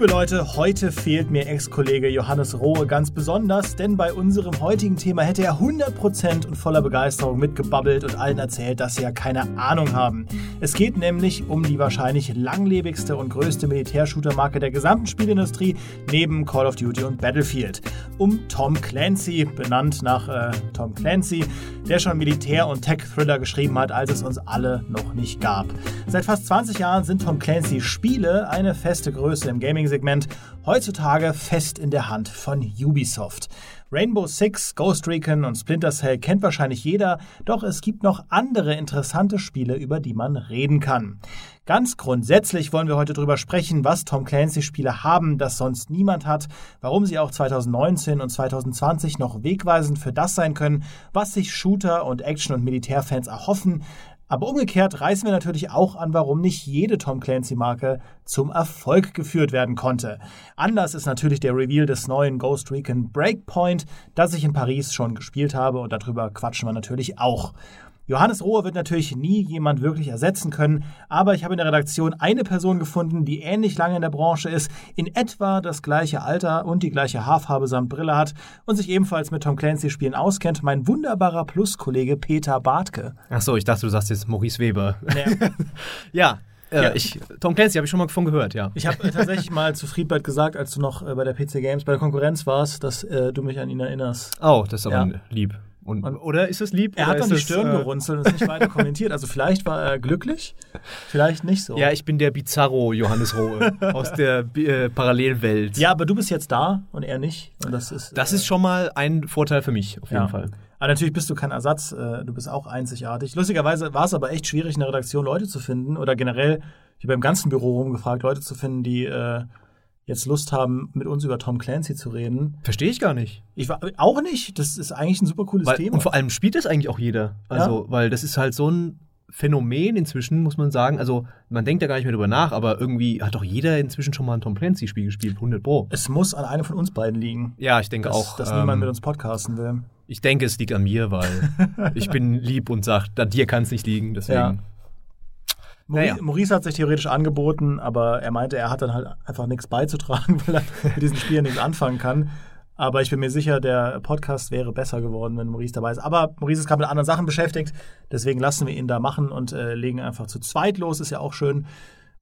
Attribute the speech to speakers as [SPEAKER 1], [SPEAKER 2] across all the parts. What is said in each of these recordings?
[SPEAKER 1] Liebe Leute, heute fehlt mir Ex-Kollege Johannes Rohe ganz besonders, denn bei unserem heutigen Thema hätte er 100% und voller Begeisterung mitgebabbelt und allen erzählt, dass sie ja keine Ahnung haben. Es geht nämlich um die wahrscheinlich langlebigste und größte Militärshooter-Marke der gesamten Spielindustrie neben Call of Duty und Battlefield. Um Tom Clancy, benannt nach äh, Tom Clancy, der schon Militär- und Tech-Thriller geschrieben hat, als es uns alle noch nicht gab. Seit fast 20 Jahren sind Tom Clancy Spiele eine feste Größe im Gaming-Segment, heutzutage fest in der Hand von Ubisoft. Rainbow Six, Ghost Recon und Splinter Cell kennt wahrscheinlich jeder, doch es gibt noch andere interessante Spiele, über die man reden kann. Ganz grundsätzlich wollen wir heute darüber sprechen, was Tom Clancy-Spiele haben, das sonst niemand hat, warum sie auch 2019 und 2020 noch wegweisend für das sein können, was sich Shooter- und Action- und Militärfans erhoffen, aber umgekehrt reißen wir natürlich auch an, warum nicht jede Tom Clancy-Marke zum Erfolg geführt werden konnte. Anders ist natürlich der Reveal des neuen Ghost Recon Breakpoint, das ich in Paris schon gespielt habe und darüber quatschen wir natürlich auch. Johannes Rohr wird natürlich nie jemand wirklich ersetzen können, aber ich habe in der Redaktion eine Person gefunden, die ähnlich lange in der Branche ist, in etwa das gleiche Alter und die gleiche Haarfarbe samt Brille hat und sich ebenfalls mit Tom Clancy-Spielen auskennt, mein wunderbarer Plus-Kollege Peter Bartke.
[SPEAKER 2] Ach so, ich dachte, du sagst jetzt Maurice Weber.
[SPEAKER 1] Nee.
[SPEAKER 2] ja. Äh,
[SPEAKER 1] Ja.
[SPEAKER 2] Ich, Tom Clancy habe ich schon mal von gehört, ja.
[SPEAKER 1] Ich habe äh, tatsächlich mal zu Friedbert gesagt, als du noch äh, bei der PC Games bei der Konkurrenz warst, dass du mich an ihn erinnerst.
[SPEAKER 2] Oh, das ist aber
[SPEAKER 1] Ja.
[SPEAKER 2] lieb. Und,
[SPEAKER 1] Und-
[SPEAKER 2] oder ist es lieb?
[SPEAKER 1] Er
[SPEAKER 2] oder
[SPEAKER 1] hat dann
[SPEAKER 2] ist
[SPEAKER 1] die Stirn
[SPEAKER 2] äh,
[SPEAKER 1] gerunzelt und ist nicht weiter kommentiert. Also vielleicht war er glücklich, vielleicht nicht so.
[SPEAKER 2] Ja, ich bin der Bizarro Johannes Rohe aus der äh, Parallelwelt.
[SPEAKER 1] Ja, aber du bist jetzt da und er nicht. Und das ist,
[SPEAKER 2] Das
[SPEAKER 1] äh,
[SPEAKER 2] ist schon mal ein Vorteil für mich, auf jeden
[SPEAKER 1] Ja.
[SPEAKER 2] Fall.
[SPEAKER 1] Aber natürlich bist du kein Ersatz, äh, du bist auch einzigartig. Lustigerweise war es aber echt schwierig, in der Redaktion Leute zu finden oder generell, ich habe im ganzen Büro rumgefragt, Leute zu finden, die äh, jetzt Lust haben, mit uns über Tom Clancy zu reden.
[SPEAKER 2] Verstehe ich gar nicht.
[SPEAKER 1] Ich war auch nicht, das ist eigentlich ein super cooles
[SPEAKER 2] Weil,
[SPEAKER 1] Thema.
[SPEAKER 2] und vor allem spielt das eigentlich auch jeder. Also, weil das ist halt so ein Phänomen inzwischen, muss man sagen. Also, man denkt da gar nicht mehr drüber nach, aber irgendwie hat doch jeder inzwischen schon mal ein Tom Clancy-Spiel gespielt, 100 Pro.
[SPEAKER 1] es muss an einem von uns beiden liegen,
[SPEAKER 2] Ja, ich denke
[SPEAKER 1] dass,
[SPEAKER 2] auch.
[SPEAKER 1] dass
[SPEAKER 2] ähm,
[SPEAKER 1] niemand mit uns podcasten will.
[SPEAKER 2] Ich denke, es liegt an mir, weil ich bin lieb und sage, an dir kann es nicht liegen. Deswegen.
[SPEAKER 1] Ja. Maurice,
[SPEAKER 2] Naja.
[SPEAKER 1] Maurice hat sich theoretisch angeboten, aber er meinte, er hat dann halt einfach nichts beizutragen, weil er mit diesen Spielen nichts anfangen kann. Aber ich bin mir sicher, der Podcast wäre besser geworden, wenn Maurice dabei ist. Aber Maurice ist gerade mit anderen Sachen beschäftigt, deswegen lassen wir ihn da machen und äh, legen einfach zu zweit los, ist ja auch schön.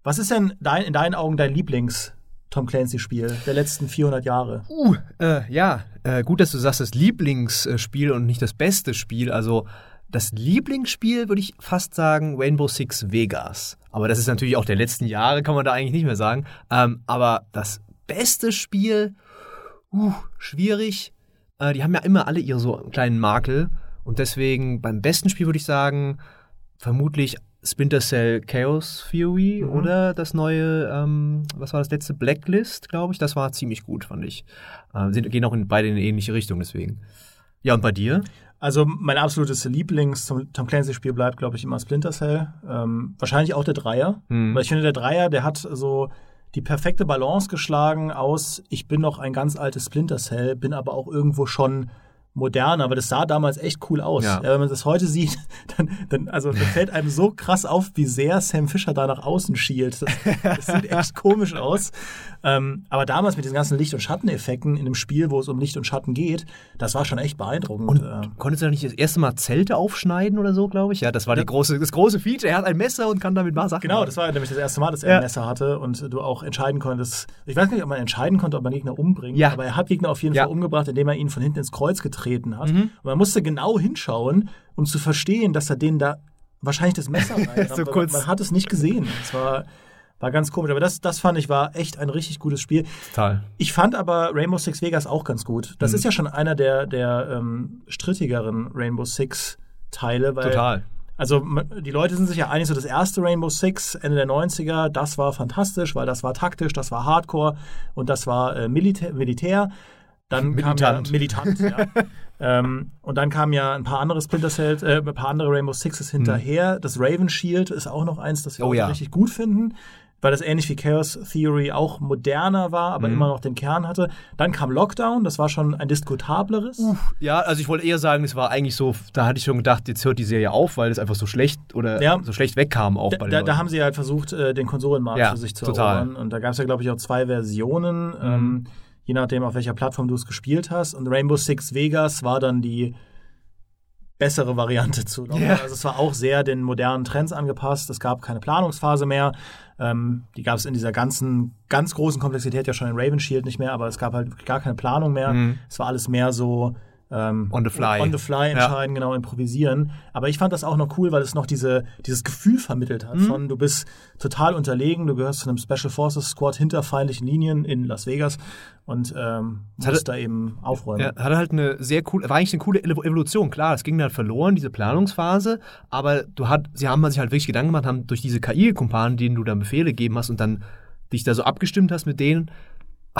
[SPEAKER 1] Was ist denn dein, in deinen Augen dein Lieblings-Tom Clancy-Spiel der letzten 400 Jahre?
[SPEAKER 2] Uh, äh, ja, äh, gut, dass du sagst, das Lieblingsspiel und nicht das beste Spiel. Also das Lieblingsspiel würde ich fast sagen Rainbow Six Vegas. Aber das ist natürlich auch der letzten Jahre, kann man da eigentlich nicht mehr sagen. Ähm, aber das beste Spiel, uh, schwierig. Äh, die haben ja immer alle ihre so kleinen Makel. Und deswegen beim besten Spiel würde ich sagen, vermutlich Splinter Cell Chaos Fury
[SPEAKER 1] Mhm.
[SPEAKER 2] oder das neue, ähm, was war das letzte? Blacklist, glaube ich. Das war ziemlich gut, fand ich. Äh, sind, gehen auch in, beide in eine ähnliche Richtung, deswegen. Ja, und bei dir?
[SPEAKER 1] Also mein absolutes Lieblings-Tom Tom Clancy-Spiel bleibt, glaube ich, immer Splinter Cell. Ähm, wahrscheinlich auch der Dreier.
[SPEAKER 2] Hm.
[SPEAKER 1] Weil ich finde, der Dreier, der hat so die perfekte Balance geschlagen aus, ich bin noch ein ganz altes Splinter Cell, bin aber auch irgendwo schon modern, aber das sah damals echt cool aus.
[SPEAKER 2] Ja.
[SPEAKER 1] Ja, wenn man das heute sieht, dann, dann, also, dann fällt einem so krass auf, wie sehr Sam Fisher da nach außen schielt. Das, das sieht echt komisch aus. Ähm, aber damals mit diesen ganzen Licht- und Schatteneffekten in einem Spiel, wo es um Licht und Schatten geht, das war schon echt beeindruckend.
[SPEAKER 2] Und
[SPEAKER 1] äh,
[SPEAKER 2] konntest du da nicht das erste Mal Zelte aufschneiden oder so, glaube ich? Ja, das war die große, das große Feature. Er hat ein Messer und kann damit mal Sachen
[SPEAKER 1] Genau, das war nämlich das erste Mal, dass er
[SPEAKER 2] Ja.
[SPEAKER 1] ein Messer hatte und du auch entscheiden konntest. Ich weiß nicht, ob man entscheiden konnte, ob man Gegner umbringt,
[SPEAKER 2] Ja.
[SPEAKER 1] aber er hat Gegner auf jeden
[SPEAKER 2] Ja.
[SPEAKER 1] Fall umgebracht, indem er ihn von hinten ins Kreuz getreten hat.
[SPEAKER 2] Mhm.
[SPEAKER 1] Und man musste genau hinschauen, um zu verstehen, dass er den da wahrscheinlich das Messer rein
[SPEAKER 2] So kurz.
[SPEAKER 1] Man hat es nicht gesehen. Es war, war ganz komisch. Aber das, das fand ich war echt ein richtig gutes Spiel.
[SPEAKER 2] Total.
[SPEAKER 1] Ich fand aber Rainbow Six Vegas auch ganz gut. Das
[SPEAKER 2] Mhm.
[SPEAKER 1] ist ja schon einer der, der ähm, strittigeren Rainbow Six Teile, weil
[SPEAKER 2] Total.
[SPEAKER 1] also die Leute sind sich ja einig, so das erste Rainbow Six Ende der 90er, das war fantastisch, weil das war taktisch, das war Hardcore und das war äh, Militär. Militär. Dann
[SPEAKER 2] Militant.
[SPEAKER 1] kam ja militant, ja. ähm, und dann kamen ja ein paar andere Splinter Cells, äh, ein paar andere Rainbow Sixes hinterher. Das Raven Shield ist auch noch eins, das wir
[SPEAKER 2] Oh ja.
[SPEAKER 1] richtig gut finden. weil das ähnlich wie Chaos Theory auch moderner war, aber
[SPEAKER 2] Mhm.
[SPEAKER 1] immer noch den Kern hatte. Dann kam Lockdown, das war schon ein diskutableres.
[SPEAKER 2] Ja, also ich wollte eher sagen, es war eigentlich so, da hatte ich schon gedacht, jetzt hört die Serie auf, weil es einfach so schlecht oder
[SPEAKER 1] Ja.
[SPEAKER 2] so schlecht wegkam auch
[SPEAKER 1] Da,
[SPEAKER 2] bei den
[SPEAKER 1] da, da haben sie halt versucht, äh, den Konsolenmarkt für sich zu
[SPEAKER 2] total.
[SPEAKER 1] erobern. Und da gab es ja, glaube ich, auch zwei Versionen,
[SPEAKER 2] Mhm.
[SPEAKER 1] ähm, je nachdem, auf welcher Plattform du es gespielt hast. Und Rainbow Six Vegas war dann die bessere Variante zu.
[SPEAKER 2] Ja.
[SPEAKER 1] Also es war auch sehr den modernen Trends angepasst. Es gab keine Planungsphase mehr. Ähm, die gab es in dieser ganzen, ganz großen Komplexität ja schon in Raven Shield nicht mehr, aber es gab halt gar keine Planung mehr.
[SPEAKER 2] Mhm.
[SPEAKER 1] Es war alles mehr so ähm,
[SPEAKER 2] On the fly.
[SPEAKER 1] On the fly
[SPEAKER 2] Ja.
[SPEAKER 1] entscheiden, genau, improvisieren. Aber ich fand das auch noch cool, weil es noch diese, dieses Gefühl vermittelt
[SPEAKER 2] Mhm.
[SPEAKER 1] hat von, du bist total unterlegen, du gehörst zu einem Special Forces Squad hinter feindlichen Linien in Las Vegas und ähm,
[SPEAKER 2] hatte-
[SPEAKER 1] musst da eben aufräumen.
[SPEAKER 2] Ja, hatte halt eine sehr coole, war eigentlich eine coole Evo- Evolution. Klar, es ging halt verloren, diese Planungsphase, aber du hat, sie haben sich halt wirklich Gedanken gemacht, haben durch diese KI-Kumpanen, denen du dann Befehle gegeben hast und dann dich da so abgestimmt hast mit denen,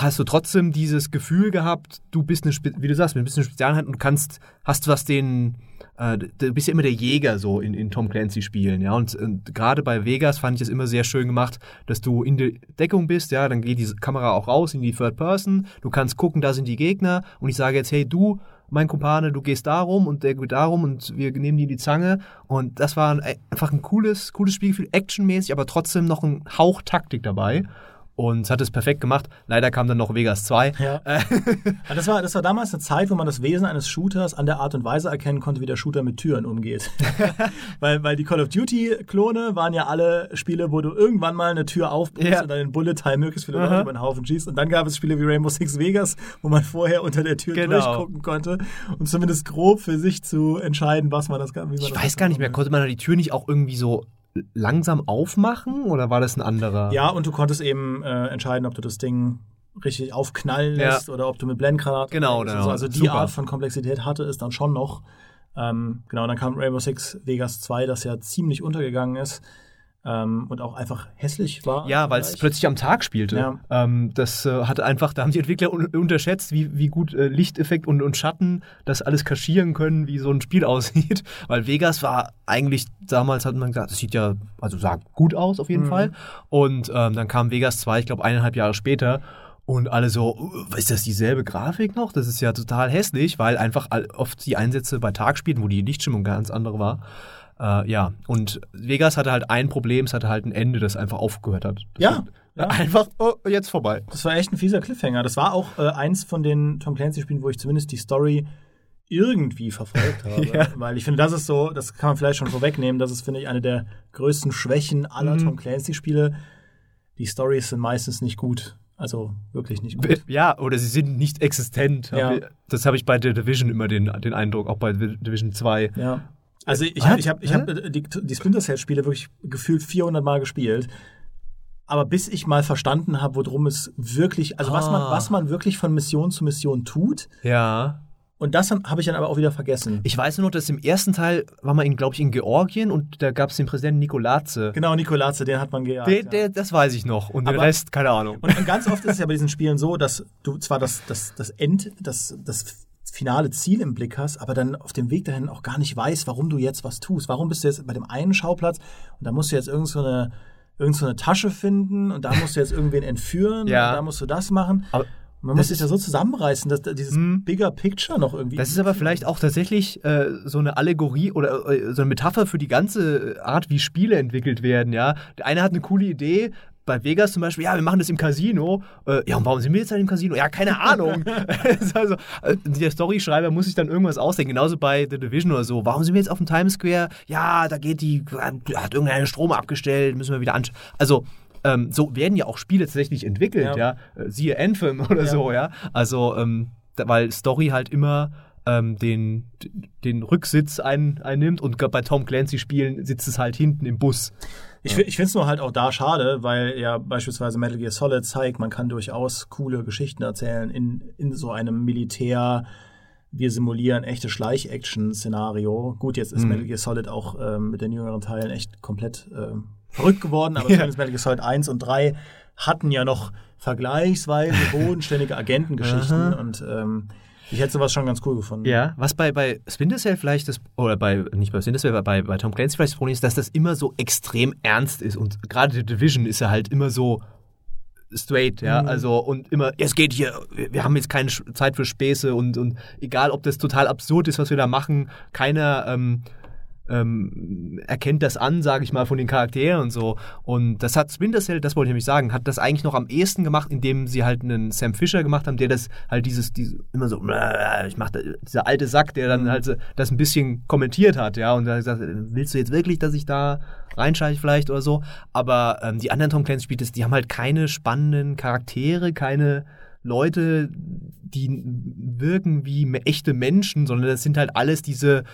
[SPEAKER 2] hast du trotzdem dieses Gefühl gehabt, du bist eine, Spe- wie du sagst, ein bisschen Spezialeinheit und kannst, hast was den, äh, du bist ja immer der Jäger so in, in Tom Clancy Spielen, ja, und, und gerade bei Vegas fand ich es immer sehr schön gemacht, dass du in der Deckung bist, ja, dann geht diese Kamera auch raus in die Third Person, du kannst gucken, da sind die Gegner und ich sage jetzt, hey, du, mein Kumpane, du gehst darum und der geht darum und wir nehmen dir die Zange und das war ein, einfach ein cooles, cooles Spielgefühl, actionmäßig, aber trotzdem noch ein Hauch Taktik dabei und hat es perfekt gemacht. Leider kam dann noch Vegas 2.
[SPEAKER 1] Ja. Ja, das, war, das war damals eine Zeit, wo man das Wesen eines Shooters an der Art und Weise erkennen konnte, wie der Shooter mit Türen umgeht. weil, weil die Call of Duty-Klone waren ja alle Spiele, wo du irgendwann mal eine Tür aufbrichst
[SPEAKER 2] Ja.
[SPEAKER 1] und dann den Bullet-Time möglichst viele. Leute über den Haufen schießt. Und dann gab es Spiele wie Rainbow Six Vegas, wo man vorher unter der Tür
[SPEAKER 2] Genau.
[SPEAKER 1] durchgucken konnte und zumindest grob für sich zu entscheiden, was man das wie man
[SPEAKER 2] Ich
[SPEAKER 1] das
[SPEAKER 2] weiß gar nicht mehr, konnte man da die Tür nicht auch irgendwie so langsam aufmachen oder war das ein anderer?
[SPEAKER 1] Ja, und du konntest eben äh, entscheiden, ob du das Ding richtig aufknallen
[SPEAKER 2] Ja.
[SPEAKER 1] lässt oder ob du mit Blendgranaten
[SPEAKER 2] Genau, genau.
[SPEAKER 1] so. Also die
[SPEAKER 2] Super.
[SPEAKER 1] Art von Komplexität hatte es dann schon noch. Ähm, genau, und dann kam Rainbow Six Vegas 2, das ja ziemlich untergegangen ist ähm, und auch einfach hässlich war.
[SPEAKER 2] Ja, weil es plötzlich am Tag spielte.
[SPEAKER 1] Ja.
[SPEAKER 2] Ähm, das äh, hatte einfach, da haben die Entwickler un unterschätzt, wie, wie gut äh, Lichteffekt und, und Schatten das alles kaschieren können, wie so ein Spiel aussieht. Weil Vegas war eigentlich, damals hat man gesagt, das sieht ja, also sah gut aus auf jeden
[SPEAKER 1] Mhm.
[SPEAKER 2] Fall. Und ähm, dann kam Vegas 2, ich glaube eineinhalb Jahre später. Und alle so, "Uh, ist das dieselbe Grafik noch? Das ist ja total hässlich, weil einfach oft die Einsätze bei Tag spielten, wo die Lichtstimmung ganz andere war. Äh, ja, und Vegas hatte halt ein Problem, es hatte halt ein Ende, das einfach aufgehört hat. Das
[SPEAKER 1] Ja, ja.
[SPEAKER 2] Einfach, oh, jetzt vorbei.
[SPEAKER 1] Das war echt ein fieser Cliffhanger. Das war auch äh, eins von den Tom Clancy-Spielen, wo ich zumindest die Story irgendwie verfolgt habe.
[SPEAKER 2] Ja.
[SPEAKER 1] Weil ich finde, das ist so, das kann man vielleicht schon vorwegnehmen, das ist, finde ich, eine der größten Schwächen aller
[SPEAKER 2] Mhm.
[SPEAKER 1] Tom Clancy-Spiele. Die Stories sind meistens nicht gut. Also wirklich nicht gut.
[SPEAKER 2] Ja, oder sie sind nicht existent.
[SPEAKER 1] Ja.
[SPEAKER 2] Das habe ich bei The Division immer den, den Eindruck, auch bei The Division 2.
[SPEAKER 1] Ja. Also ich habe ich hab, ich hab die, die Splinter Cell-Spiele wirklich gefühlt 400 Mal gespielt. Aber bis ich mal verstanden habe, worum es wirklich, also was, man,
[SPEAKER 2] Ah.
[SPEAKER 1] was man wirklich von Mission zu Mission tut,
[SPEAKER 2] Ja.
[SPEAKER 1] und das habe ich dann aber auch wieder vergessen.
[SPEAKER 2] Ich weiß nur noch, dass im ersten Teil war man, glaube ich, in Georgien und da gab es den Präsidenten Nikolaze.
[SPEAKER 1] Genau, Nikolaze, den hat man gejagt.
[SPEAKER 2] Der,
[SPEAKER 1] ja.
[SPEAKER 2] der, das weiß ich noch. Und den
[SPEAKER 1] Aber-
[SPEAKER 2] Rest, keine Ahnung.
[SPEAKER 1] Und, und ganz oft ist es ja bei diesen Spielen so, dass du zwar das, das, das End, das, das finale Ziel im Blick hast, aber dann auf dem Weg dahin auch gar nicht weißt, warum du jetzt was tust. Warum bist du jetzt bei dem einen Schauplatz und da musst du jetzt irgend so eine, irgend so eine Tasche finden und da musst du jetzt irgendwen entführen
[SPEAKER 2] Ja.
[SPEAKER 1] und da musst du das machen.
[SPEAKER 2] Aber
[SPEAKER 1] Man muss sich ja so zusammenreißen, dass da dieses
[SPEAKER 2] Hm.
[SPEAKER 1] Bigger Picture noch irgendwie.
[SPEAKER 2] Das ist aber vielleicht auch tatsächlich äh, so eine Allegorie oder äh, so eine Metapher für die ganze Art, wie Spiele entwickelt werden, ja. Der eine hat eine coole Idee. Bei Vegas zum Beispiel, ja, wir machen das im Casino. Äh, ja, und warum sind wir jetzt dann im Casino? Ja, keine Ahnung. Also, äh, der Storyschreiber muss sich dann irgendwas ausdenken. Genauso bei The Division oder so. Warum sind wir jetzt auf dem Times Square? Ja, da geht die, hat irgendeiner Strom abgestellt, müssen wir wieder anschauen. Also, ähm, so werden ja auch Spiele tatsächlich entwickelt, ja.
[SPEAKER 1] Ja.
[SPEAKER 2] Äh, Siehe Anthem oder
[SPEAKER 1] Ja.
[SPEAKER 2] so, ja. Also, ähm, weil Story halt immer ähm, den, den Rücksitz ein, einnimmt und bei Tom Clancy-Spielen sitzt es halt hinten im Bus.
[SPEAKER 1] Ich, fi- ich finde es nur halt auch da schade, weil ja beispielsweise Metal Gear Solid zeigt, man kann durchaus coole Geschichten erzählen in, in so einem Militär. Wir simulieren echte Schleich-Action-Szenario. Gut, jetzt ist
[SPEAKER 2] Mhm.
[SPEAKER 1] Metal Gear Solid auch ähm, mit den jüngeren Teilen echt komplett ähm, verrückt geworden, aber
[SPEAKER 2] Ja.
[SPEAKER 1] zumindest Metal Gear Solid 1 und 3 hatten ja noch vergleichsweise bodenständige Agentengeschichten und ähm, Ich hätte sowas schon ganz cool gefunden.
[SPEAKER 2] Ja, was bei, bei Splinter Cell vielleicht das, oder bei, nicht bei aber bei, bei Tom Clancy vielleicht das Problem ist, dass das immer so extrem ernst ist und gerade The Division ist ja halt immer so straight, ja,
[SPEAKER 1] Mhm.
[SPEAKER 2] also und immer, es geht hier, wir haben jetzt keine Zeit für Späße und, und egal, ob das total absurd ist, was wir da machen, keiner ähm, ähm, erkennt das an, sage ich mal, von den Charakteren und so. Und das hat Splinter Cell, das wollte ich nämlich sagen, hat das eigentlich noch am ehesten gemacht, indem sie halt einen Sam Fisher gemacht haben, der das halt dieses, dieses immer so, ich mach da, dieser alte Sack, der dann halt so das ein bisschen kommentiert hat, ja, und dann gesagt, willst du jetzt wirklich, dass ich da reinschalte vielleicht oder so? Aber ähm, die anderen Tom Clancy Spiele, die haben halt keine spannenden Charaktere, keine Leute, die wirken wie echte Menschen, sondern das sind halt alles diese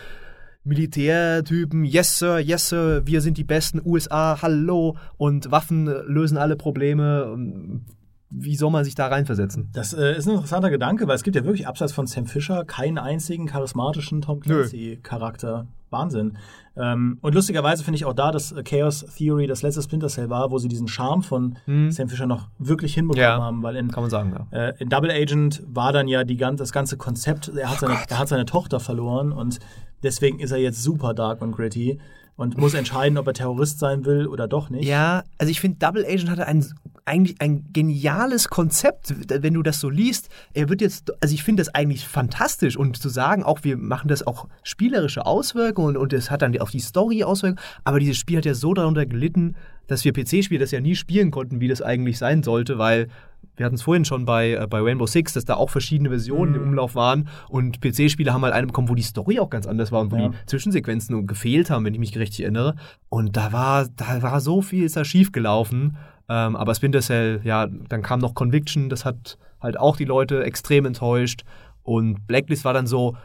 [SPEAKER 2] Militärtypen, yes sir, yes sir, wir sind die besten, USA, hallo und Waffen lösen alle Probleme. Wie soll man sich da reinversetzen?
[SPEAKER 1] Das äh, ist ein interessanter Gedanke, weil es gibt ja wirklich abseits von Sam Fisher keinen einzigen charismatischen Tom Clancy-Charakter. Wahnsinn. Ähm, und lustigerweise finde ich auch da, dass äh, Chaos Theory das letzte Splinter Cell war, wo sie diesen Charme von Sam Fisher noch wirklich hinbekommen
[SPEAKER 2] Ja.
[SPEAKER 1] haben, weil in
[SPEAKER 2] Kann man sagen, ja.
[SPEAKER 1] Äh, in Double Agent war dann ja die das ganze Konzept, er hat, seine, er hat seine Tochter verloren und deswegen ist er jetzt super dark und gritty und muss entscheiden, ob er Terrorist sein will oder doch nicht.
[SPEAKER 2] Ja, also ich finde, Double Agent hatte ein, eigentlich ein geniales Konzept, wenn du das so liest. Er wird jetzt, also ich finde das eigentlich fantastisch und zu sagen, auch wir machen das auch spielerische Auswirkungen und, es hat dann auf die Story Auswirkungen, aber dieses Spiel hat ja so darunter gelitten, dass wir PC-Spiele das ja nie spielen konnten, wie das eigentlich sein sollte, weil wir hatten es vorhin schon bei, äh, bei Rainbow Six, dass da auch verschiedene Versionen im Umlauf waren und PC-Spiele haben halt eine bekommen, wo die Story auch ganz anders war und wo
[SPEAKER 1] Ja.
[SPEAKER 2] die Zwischensequenzen gefehlt haben, wenn ich mich richtig erinnere. Und da war, da war so viel ist da schief gelaufen. Ähm, aber Splinter Cell, ja, dann kam noch Conviction, das hat halt auch die Leute extrem enttäuscht. Und Blacklist war dann so,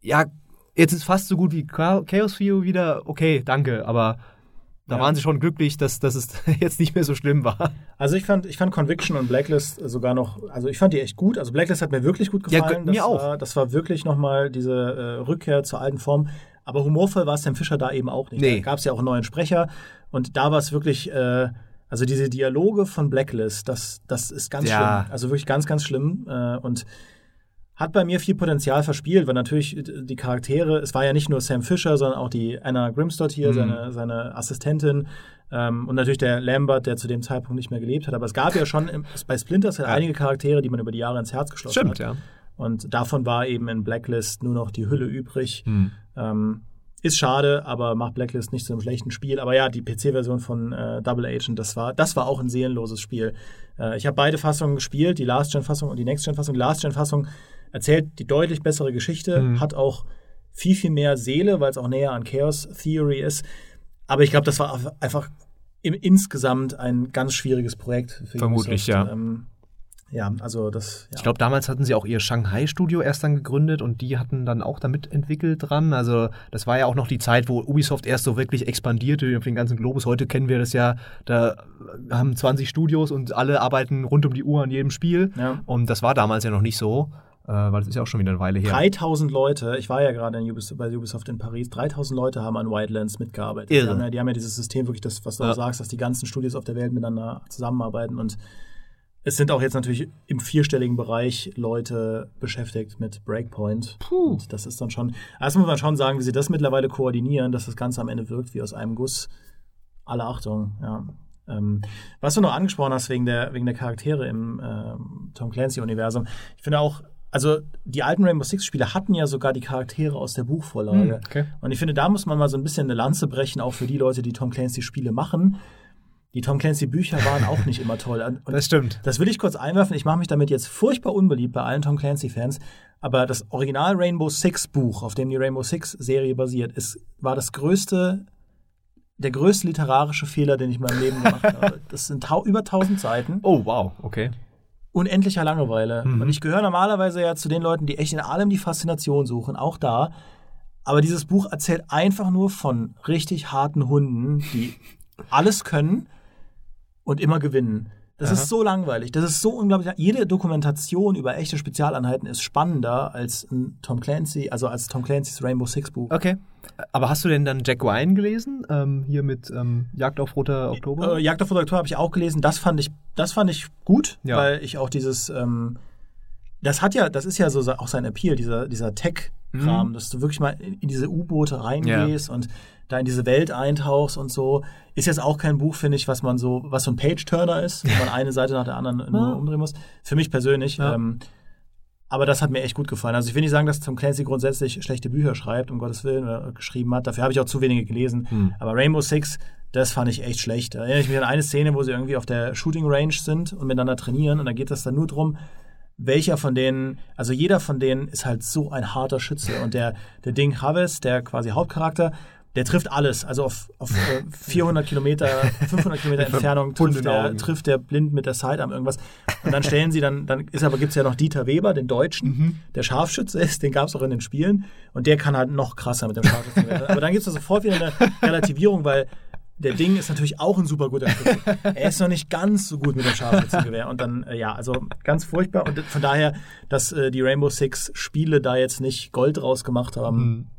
[SPEAKER 2] ja, jetzt ist fast so gut wie Cha- Chaos Theory wieder, okay, danke, aber da
[SPEAKER 1] Ja.
[SPEAKER 2] waren sie schon glücklich, dass, dass es jetzt nicht mehr so schlimm war.
[SPEAKER 1] Also ich fand, ich fand Conviction und Blacklist sogar noch, also ich fand die echt gut. Also Blacklist hat mir wirklich gut
[SPEAKER 2] Ja,
[SPEAKER 1] gefallen.
[SPEAKER 2] mir
[SPEAKER 1] das
[SPEAKER 2] auch.
[SPEAKER 1] War, das war wirklich nochmal diese äh, Rückkehr zur alten Form. Aber humorvoll war Sam Fischer da eben auch nicht.
[SPEAKER 2] Nee.
[SPEAKER 1] Da gab es ja auch einen neuen Sprecher und da war es wirklich, äh, also diese Dialoge von Blacklist, das, das ist ganz
[SPEAKER 2] Ja.
[SPEAKER 1] schlimm. Also wirklich ganz, ganz schlimm. Äh, und hat bei mir viel Potenzial verspielt, weil natürlich die Charaktere, es war ja nicht nur Sam Fisher, sondern auch die Anna Grimstott hier,
[SPEAKER 2] Mhm.
[SPEAKER 1] seine, seine Assistentin ähm, und natürlich der Lambert, der zu dem Zeitpunkt nicht mehr gelebt hat. Aber es gab ja schon im, bei Splinter Cell
[SPEAKER 2] Ja.
[SPEAKER 1] einige Charaktere, die man über die Jahre ins Herz geschlossen hat.
[SPEAKER 2] ja.
[SPEAKER 1] Und davon war eben in Blacklist nur noch die Hülle übrig.
[SPEAKER 2] Hm.
[SPEAKER 1] Ähm, ist schade, aber macht Blacklist nicht zu einem schlechten Spiel. Aber ja, die PC-Version von äh, Double Agent, das war, das war auch ein seelenloses Spiel. Äh, ich habe beide Fassungen gespielt, die Last-Gen-Fassung und die Next-Gen-Fassung. Die Last-Gen-Fassung erzählt die deutlich bessere Geschichte,
[SPEAKER 2] Mhm.
[SPEAKER 1] hat auch viel, viel mehr Seele, weil es auch näher an Chaos Theory ist. Aber ich glaube, das war einfach im, insgesamt ein ganz schwieriges Projekt für
[SPEAKER 2] Vermutlich,
[SPEAKER 1] Ubisoft.
[SPEAKER 2] ja.
[SPEAKER 1] Ähm, ja, also das. Ja.
[SPEAKER 2] Ich glaube, damals hatten sie auch ihr Shanghai-Studio erst dann gegründet und die hatten dann auch damit entwickelt dran. Also das war ja auch noch die Zeit, wo Ubisoft erst so wirklich expandierte auf den ganzen Globus. Heute kennen wir das ja, da haben 20 Studios und alle arbeiten rund um die Uhr an jedem Spiel.
[SPEAKER 1] Ja.
[SPEAKER 2] Und das war damals ja noch nicht so, äh, weil das ist ja auch schon wieder eine Weile her.
[SPEAKER 1] 3000 Leute, ich war ja gerade in Ubis- bei Ubisoft in Paris, 3000 Leute haben an Wildlands mitgearbeitet. Die haben, ja, die haben ja dieses System, wirklich das, was du
[SPEAKER 2] Ja.
[SPEAKER 1] sagst, dass die ganzen Studios auf der Welt miteinander zusammenarbeiten und es sind auch jetzt natürlich im vierstelligen Bereich Leute beschäftigt mit Breakpoint.
[SPEAKER 2] Puh.
[SPEAKER 1] Und das ist dann schon, also muss man schon sagen, wie sie das mittlerweile koordinieren, dass das Ganze am Ende wirkt wie aus einem Guss. Alle Achtung, ja. Ähm, was du noch angesprochen hast wegen der, wegen der Charaktere im ähm, Tom Clancy-Universum, ich finde auch, also die alten Rainbow Six-Spiele hatten ja sogar die Charaktere aus der Buchvorlage.
[SPEAKER 2] Hm, okay.
[SPEAKER 1] Und ich finde, da muss man mal so ein bisschen eine Lanze brechen, auch für die Leute, die Tom Clancy-Spiele machen. Die Tom Clancy-Bücher waren auch nicht immer toll. Und
[SPEAKER 2] Das stimmt.
[SPEAKER 1] das will ich kurz einwerfen. Ich mache mich damit jetzt furchtbar unbeliebt bei allen Tom Clancy-Fans. Aber das Original Rainbow Six-Buch, auf dem die Rainbow Six-Serie basiert, ist, war das größte, der größte literarische Fehler, den ich in meinem Leben gemacht habe. Das sind über 1000 Seiten.
[SPEAKER 2] Oh, wow, okay.
[SPEAKER 1] Unendlicher Langeweile.
[SPEAKER 2] Mhm.
[SPEAKER 1] Und ich gehöre normalerweise ja zu den Leuten, die echt in allem die Faszination suchen, auch da. Aber dieses Buch erzählt einfach nur von richtig harten Hunden, die alles können und immer gewinnen. Das
[SPEAKER 2] Aha.
[SPEAKER 1] ist so langweilig. Das ist so unglaublich. Jede Dokumentation über echte Spezialeinheiten ist spannender als ein Tom Clancy, also als Tom Clancy's Rainbow Six Buch.
[SPEAKER 2] Okay. Aber hast du denn dann Jack Ryan gelesen? Ähm, hier mit ähm, Jagd auf Roter Oktober?
[SPEAKER 1] Äh, Jagd auf Redakteur habe ich auch gelesen. Das fand ich, das fand ich gut,
[SPEAKER 2] Ja.
[SPEAKER 1] weil ich auch dieses, ähm, das hat ja, das ist ja so auch sein Appeal, dieser, dieser Tech-Kram,
[SPEAKER 2] Mhm.
[SPEAKER 1] dass du wirklich mal in in diese U-Boote reingehst und da in diese Welt eintauchst und so. Ist jetzt auch kein Buch, finde ich, was man so, was so ein Page-Turner ist, wo man eine Seite nach der anderen nur umdrehen muss. Für mich persönlich.
[SPEAKER 2] Ja.
[SPEAKER 1] Ähm, aber das hat mir echt gut gefallen. Also ich will nicht sagen, dass Tom Clancy grundsätzlich schlechte Bücher schreibt, um Gottes Willen, oder geschrieben hat. Dafür habe ich auch zu wenige gelesen.
[SPEAKER 2] Hm.
[SPEAKER 1] Aber Rainbow Six, das fand ich echt schlecht. Da erinnere ich mich an eine Szene, wo sie irgendwie auf der Shooting Range sind und miteinander trainieren. Und da geht es dann nur drum, welcher von denen, also jeder von denen ist halt so ein harter Schütze. Und der, der Ding Chavez, der quasi Hauptcharakter, der trifft alles. Also auf, auf äh, 400 Kilometer, 500 Kilometer Entfernung trifft der, trifft der blind mit der Sidearm irgendwas. Und dann stellen sie dann, dann ist aber, gibt es ja noch Dieter Weber, den Deutschen, der Scharfschütze ist, den gab es auch in den Spielen. Und der kann halt noch krasser mit dem Scharfschützengewehr. aber dann gibt es sofort wieder eine Relativierung, weil der Ding ist natürlich auch ein super guter Schütze. Er ist noch nicht ganz so gut mit dem Scharfschützengewehr. Und dann, äh, ja, also ganz furchtbar. Und von daher, dass äh, die Rainbow Six Spiele da jetzt nicht Gold rausgemacht haben,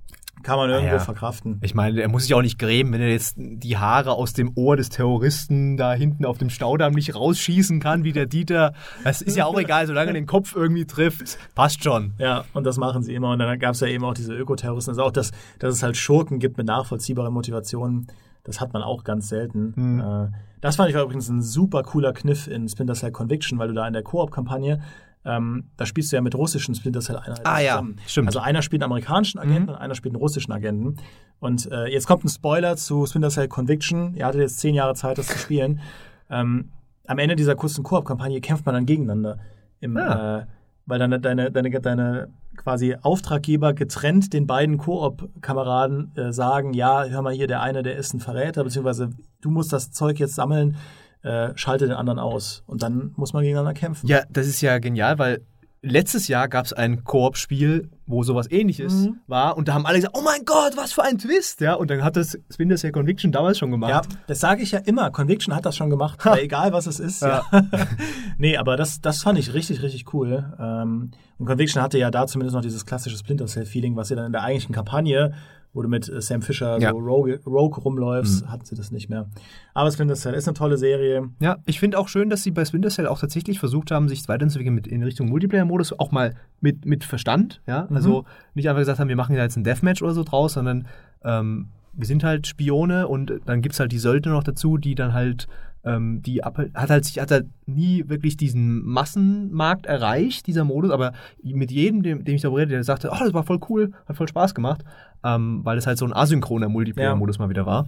[SPEAKER 1] kann man irgendwo
[SPEAKER 2] ja.
[SPEAKER 1] verkraften.
[SPEAKER 2] Ich meine, er muss sich auch nicht grämen, wenn er jetzt die Haare aus dem Ohr des Terroristen da hinten auf dem Staudamm nicht rausschießen kann, wie der Dieter. Das ist ja auch egal, solange er den Kopf irgendwie trifft. Passt schon.
[SPEAKER 1] Ja, und das machen sie immer. Und dann gab es ja eben auch diese Ökoterroristen. Also auch, dass, dass es halt Schurken gibt mit nachvollziehbaren Motivationen. Das hat man auch ganz selten. Äh, das fand ich übrigens ein super cooler Kniff in Splinter Cell Conviction, weil du da in der Koop-Kampagne, ähm, da spielst du ja mit russischen Splinter Cell-Einheiten
[SPEAKER 2] Ah, ja,
[SPEAKER 1] zusammen.
[SPEAKER 2] stimmt.
[SPEAKER 1] Also einer spielt einen amerikanischen Agenten und einer spielt einen russischen Agenten. Und äh, jetzt kommt ein Spoiler zu Splinter Cell Conviction. Ihr hattet jetzt zehn Jahre Zeit, das zu spielen. Ähm, am Ende dieser kurzen Koop-Kampagne kämpft man dann gegeneinander. Im,
[SPEAKER 2] Ah.
[SPEAKER 1] äh, weil dann deine, deine, deine quasi Auftraggeber getrennt den beiden Koop-Kameraden äh, sagen, ja, hör mal hier, der eine, der ist ein Verräter, beziehungsweise du musst das Zeug jetzt sammeln, äh, schalte den anderen aus. Und dann muss man gegeneinander kämpfen.
[SPEAKER 2] Ja, das ist ja genial, weil letztes Jahr gab es ein Koop-Spiel, wo sowas ähnliches
[SPEAKER 1] Mhm.
[SPEAKER 2] war und da haben alle gesagt, oh mein Gott, was für ein Twist, ja, und dann hat das Splinter Cell Conviction damals schon gemacht.
[SPEAKER 1] Ja, das sage ich ja immer. Conviction hat das schon gemacht, weil egal was es ist. Ja. nee, aber das, das fand ich richtig, richtig cool. Ähm, und Conviction hatte ja da zumindest noch dieses klassische Splinter Cell-Feeling, was sie dann in der eigentlichen Kampagne, wo du mit äh, Sam Fisher
[SPEAKER 2] Ja.
[SPEAKER 1] so Rogue, Rogue rumläufst, hatten sie das nicht mehr. Aber Splinter Cell ist eine tolle Serie.
[SPEAKER 2] Ja, ich finde auch schön, dass sie bei Splinter Cell auch tatsächlich versucht haben, sich weiterzuentwickeln mit in Richtung Multiplayer-Modus, auch mal mit, mit Verstand, ja. Also nicht einfach gesagt haben, wir machen da jetzt ein Deathmatch oder so draus, sondern ähm, wir sind halt Spione und dann gibt es halt die Söldner noch dazu, die dann halt, ähm, die hat halt sich hat halt nie wirklich diesen Massenmarkt erreicht, dieser Modus, aber mit jedem, dem, dem ich darüber rede, der sagte, oh, das war voll cool, hat voll Spaß gemacht, ähm, weil es halt so ein asynchroner Multiplayer-Modus mal wieder war.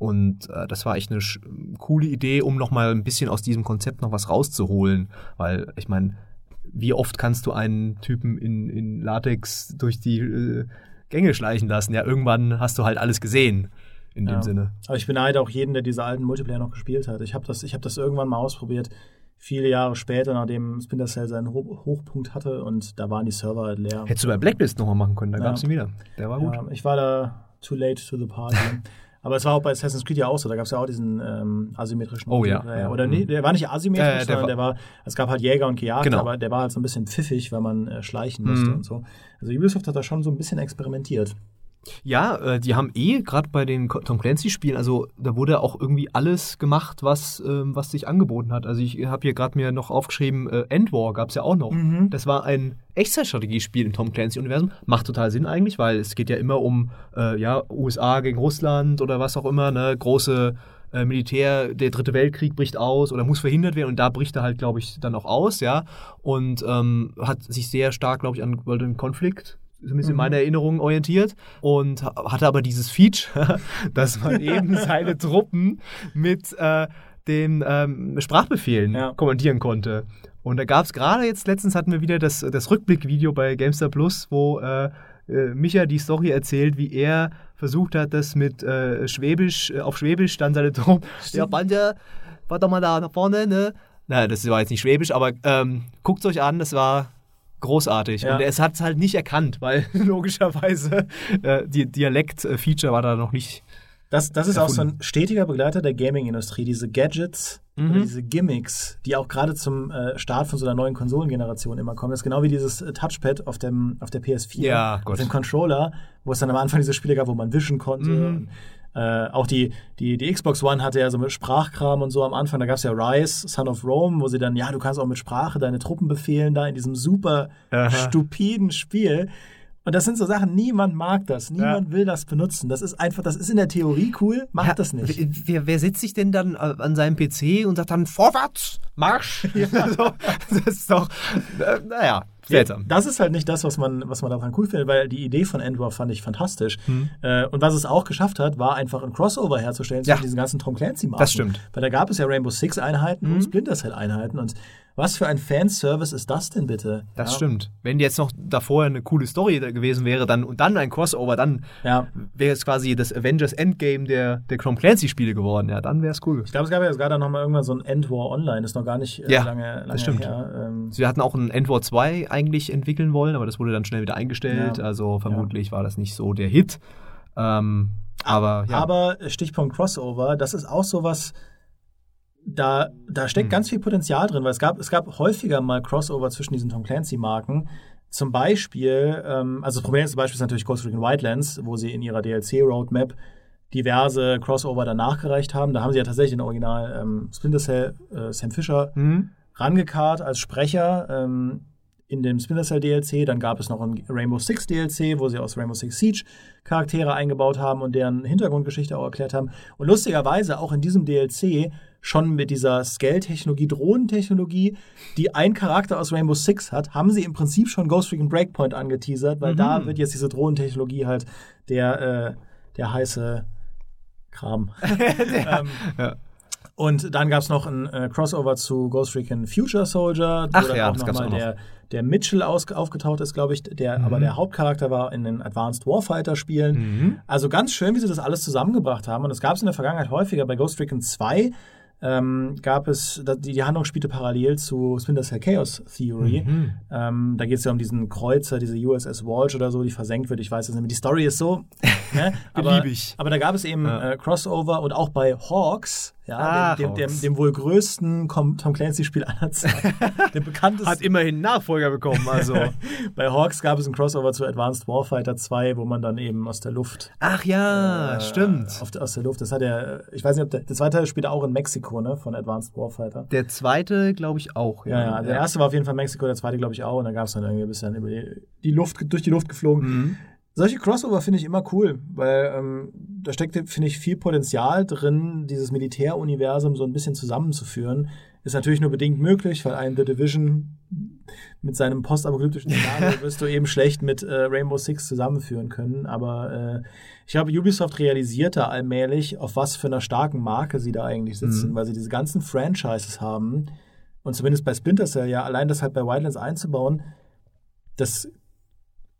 [SPEAKER 2] Und äh, das war echt eine coole Idee, um noch mal ein bisschen aus diesem Konzept noch was rauszuholen. Weil, ich meine, wie oft kannst du einen Typen in, in Latex durch die äh, Gänge schleichen lassen? Ja, irgendwann hast du halt alles gesehen. In
[SPEAKER 1] Ja.
[SPEAKER 2] dem Sinne.
[SPEAKER 1] Aber ich beneide auch jeden, der diese alten Multiplayer noch gespielt hat. Ich habe das, ich hab das irgendwann mal ausprobiert, viele Jahre später, nachdem Splinter Cell seinen Ho Hochpunkt hatte und da waren die Server halt leer.
[SPEAKER 2] Hättest du bei Blacklist nochmal machen können, da
[SPEAKER 1] Ja.
[SPEAKER 2] gab es ihn wieder. Der war gut.
[SPEAKER 1] Ja, ich war da too late to the party. Aber es war auch bei Assassin's Creed ja auch so. Da gab es ja auch diesen ähm, asymmetrischen
[SPEAKER 2] Oh ja, ja.
[SPEAKER 1] Oder nee,
[SPEAKER 2] Mhm.
[SPEAKER 1] der war nicht asymmetrisch,
[SPEAKER 2] Äh, der
[SPEAKER 1] sondern
[SPEAKER 2] war-
[SPEAKER 1] der war, es gab halt Jäger und Gejagte,
[SPEAKER 2] Genau.
[SPEAKER 1] aber der war halt so ein bisschen pfiffig, weil man äh, schleichen musste
[SPEAKER 2] Mhm.
[SPEAKER 1] und so. Also Ubisoft hat da schon so ein bisschen experimentiert.
[SPEAKER 2] Ja, äh, die haben eh gerade bei den Tom Clancy-Spielen, also da wurde auch irgendwie alles gemacht, was, ähm, was sich angeboten hat. Also ich habe hier gerade mir noch aufgeschrieben, äh, Endwar gab es ja auch noch.
[SPEAKER 1] Mhm.
[SPEAKER 2] Das war ein Echtzeitstrategiespiel im Tom Clancy-Universum. Macht total Sinn eigentlich, weil es geht ja immer um äh, ja, USA gegen Russland oder was auch immer, ne? Große äh, Militär, der dritte Weltkrieg bricht aus oder muss verhindert werden und da bricht er halt, glaube ich, dann auch aus, ja. Und ähm, hat sich sehr stark, glaube ich, an den Konflikt zumindest in
[SPEAKER 1] Mhm.
[SPEAKER 2] meiner Erinnerung orientiert und ha- hatte aber dieses Feature, dass man eben seine Truppen mit äh, den ähm, Sprachbefehlen
[SPEAKER 1] Ja.
[SPEAKER 2] kommandieren konnte. Und da gab es gerade jetzt, letztens hatten wir wieder das, das Rückblickvideo bei Gamestar Plus, wo äh, äh, Micha die Story erzählt, wie er versucht hat, das mit äh, Schwäbisch, äh, auf Schwäbisch dann seine Truppen. Ja, Banja, warte mal da nach vorne, ne? Na, das war jetzt nicht Schwäbisch, aber ähm, guckt euch an, das war großartig.
[SPEAKER 1] Ja.
[SPEAKER 2] Und es hat es halt nicht erkannt, weil logischerweise äh, die Dialekt-Feature war da noch nicht.
[SPEAKER 1] Das, das ist auch so ein stetiger Begleiter der Gaming-Industrie, diese Gadgets,
[SPEAKER 2] Mhm.
[SPEAKER 1] diese Gimmicks, die auch gerade zum äh, Start von so einer neuen Konsolengeneration immer kommen. Das ist genau wie dieses äh, Touchpad auf, dem, auf der PS4,
[SPEAKER 2] Ja,
[SPEAKER 1] auf
[SPEAKER 2] Gott.
[SPEAKER 1] dem Controller, wo es dann am Anfang diese Spiele gab, wo man wischen konnte.
[SPEAKER 2] Mhm.
[SPEAKER 1] Äh, auch die, die, die Xbox One hatte ja so mit Sprachkram und so am Anfang. Da gab es ja Rise, Son of Rome, wo sie dann, ja, du kannst auch mit Sprache deine Truppen befehlen, da in diesem super
[SPEAKER 2] Aha.
[SPEAKER 1] stupiden Spiel. Und das sind so Sachen, niemand mag das, niemand will das benutzen. Das ist einfach, das ist in der Theorie cool, macht
[SPEAKER 2] Ja,
[SPEAKER 1] das nicht.
[SPEAKER 2] Wer, wer, setzt sich denn dann äh, an seinem PC und sagt dann vorwärts, Marsch? so, das ist doch, äh, naja, seltsam.
[SPEAKER 1] Das ist halt nicht das, was man, was man daran cool findet, weil die Idee von Endwar fand ich fantastisch.
[SPEAKER 2] Hm.
[SPEAKER 1] Äh, und was es auch geschafft hat, war einfach ein Crossover herzustellen
[SPEAKER 2] Ja.
[SPEAKER 1] zwischen diesen ganzen Tom Clancy-Marken.
[SPEAKER 2] Das stimmt. Hm.
[SPEAKER 1] Weil da gab es ja Rainbow Six-Einheiten und Splinter Cell-Einheiten. Und was für ein Fanservice ist das denn bitte?
[SPEAKER 2] Das
[SPEAKER 1] ja.
[SPEAKER 2] stimmt. Wenn jetzt noch davor eine coole Story gewesen wäre, dann und dann ein Crossover, dann
[SPEAKER 1] Ja.
[SPEAKER 2] wäre es quasi das Avengers Endgame der, der Tom Clancy-Spiele geworden. Ja, dann wäre es cool.
[SPEAKER 1] Ich glaube, es gab ja sogar dann nochmal irgendwann so ein Endwar Online, ist noch gar nicht äh,
[SPEAKER 2] Ja,
[SPEAKER 1] lange, lange
[SPEAKER 2] das stimmt.
[SPEAKER 1] her. Ähm,
[SPEAKER 2] Sie hatten auch ein Endwar 2 eigentlich entwickeln wollen, aber das wurde dann schnell wieder eingestellt.
[SPEAKER 1] Ja.
[SPEAKER 2] Also vermutlich war das nicht so der Hit. Ähm, aber ja.
[SPEAKER 1] Aber Stichpunkt Crossover, das ist auch sowas, da, da steckt
[SPEAKER 2] Hm.
[SPEAKER 1] ganz viel Potenzial drin, weil es gab, es gab häufiger mal Crossover zwischen diesen Tom Clancy-Marken. Zum Beispiel, ähm, also das prominenteste Beispiel ist natürlich Ghost Recon Wildlands, wo sie in ihrer DLC-Roadmap diverse Crossover danach gereicht haben. Da haben sie ja tatsächlich den Original ähm, Splinter Cell, äh, Sam Fisher
[SPEAKER 2] Hm?
[SPEAKER 1] rangekarrt als Sprecher ähm, in dem Splinter Cell DLC. Dann gab es noch ein Rainbow Six DLC, wo sie aus Rainbow Six Siege Charaktere eingebaut haben und deren Hintergrundgeschichte auch erklärt haben. Und lustigerweise auch in diesem DLC schon mit dieser Scale-Technologie, Drohnentechnologie, die ein Charakter aus Rainbow Six hat, haben sie im Prinzip schon Ghost Recon Breakpoint angeteasert, weil da wird jetzt diese Drohnentechnologie halt der, äh, der heiße Kram. ähm,
[SPEAKER 2] Ja.
[SPEAKER 1] und dann gab es noch ein äh, Crossover zu Ghost Recon Future Soldier, wo
[SPEAKER 2] Ach
[SPEAKER 1] dann
[SPEAKER 2] ja,
[SPEAKER 1] auch
[SPEAKER 2] das
[SPEAKER 1] noch
[SPEAKER 2] gab's
[SPEAKER 1] mal
[SPEAKER 2] auch noch.
[SPEAKER 1] der, der Mitchell aus, aufgetaucht ist, glaube ich, der,
[SPEAKER 2] Mhm.
[SPEAKER 1] aber der Hauptcharakter war in den Advanced Warfighter Spielen.
[SPEAKER 2] Mhm.
[SPEAKER 1] Also ganz schön, wie sie das alles zusammengebracht haben. Und das gab es in der Vergangenheit häufiger. Bei Ghost Recon 2 ähm, gab es, die, die Handlung spielte parallel zu Splinter Cell Chaos Theory.
[SPEAKER 2] Mhm.
[SPEAKER 1] Ähm, da geht es ja um diesen Kreuzer, diese USS Walsh oder so, die versenkt wird. Ich weiß es nicht mehr. Die Story ist so. ne? aber,
[SPEAKER 2] Beliebig.
[SPEAKER 1] aber da gab es eben
[SPEAKER 2] Ja.
[SPEAKER 1] äh, Crossover und auch bei Hawks, ja,
[SPEAKER 2] Ah,
[SPEAKER 1] dem, dem, dem, dem wohl größten Tom Clancy-Spiel aller Zeiten. dem bekanntesten.
[SPEAKER 2] Hat immerhin Nachfolger bekommen, also.
[SPEAKER 1] bei Hawks gab es ein Crossover zu Advanced Warfighter 2, wo man dann eben aus der Luft
[SPEAKER 2] Ach ja,
[SPEAKER 1] äh,
[SPEAKER 2] stimmt.
[SPEAKER 1] Auf, aus der Luft. Das hat er, ich weiß nicht, ob der, der zweite Teil spielt auch in Mexiko, ne, von Advanced Warfighter.
[SPEAKER 2] Der zweite, glaube ich, auch.
[SPEAKER 1] Ja, ja, also der erste war auf jeden Fall Mexiko, der zweite glaube ich auch. Und dann gab es dann irgendwie ein bisschen über die, die Luft, durch die Luft geflogen.
[SPEAKER 2] Mhm.
[SPEAKER 1] Solche Crossover finde ich immer cool, weil ähm, da steckt, finde ich, viel Potenzial drin, dieses Militäruniversum so ein bisschen zusammenzuführen. Ist natürlich nur bedingt möglich, weil ein The Division mit seinem postapokalyptischen Szenario wirst du eben schlecht mit äh, Rainbow Six zusammenführen können. Aber äh, ich glaube, Ubisoft realisiert da allmählich, auf was für einer starken Marke sie da eigentlich sitzen,
[SPEAKER 2] Mhm.
[SPEAKER 1] weil sie diese ganzen Franchises haben. Und zumindest bei Splinter Cell, ja, allein das halt bei Wildlands einzubauen, das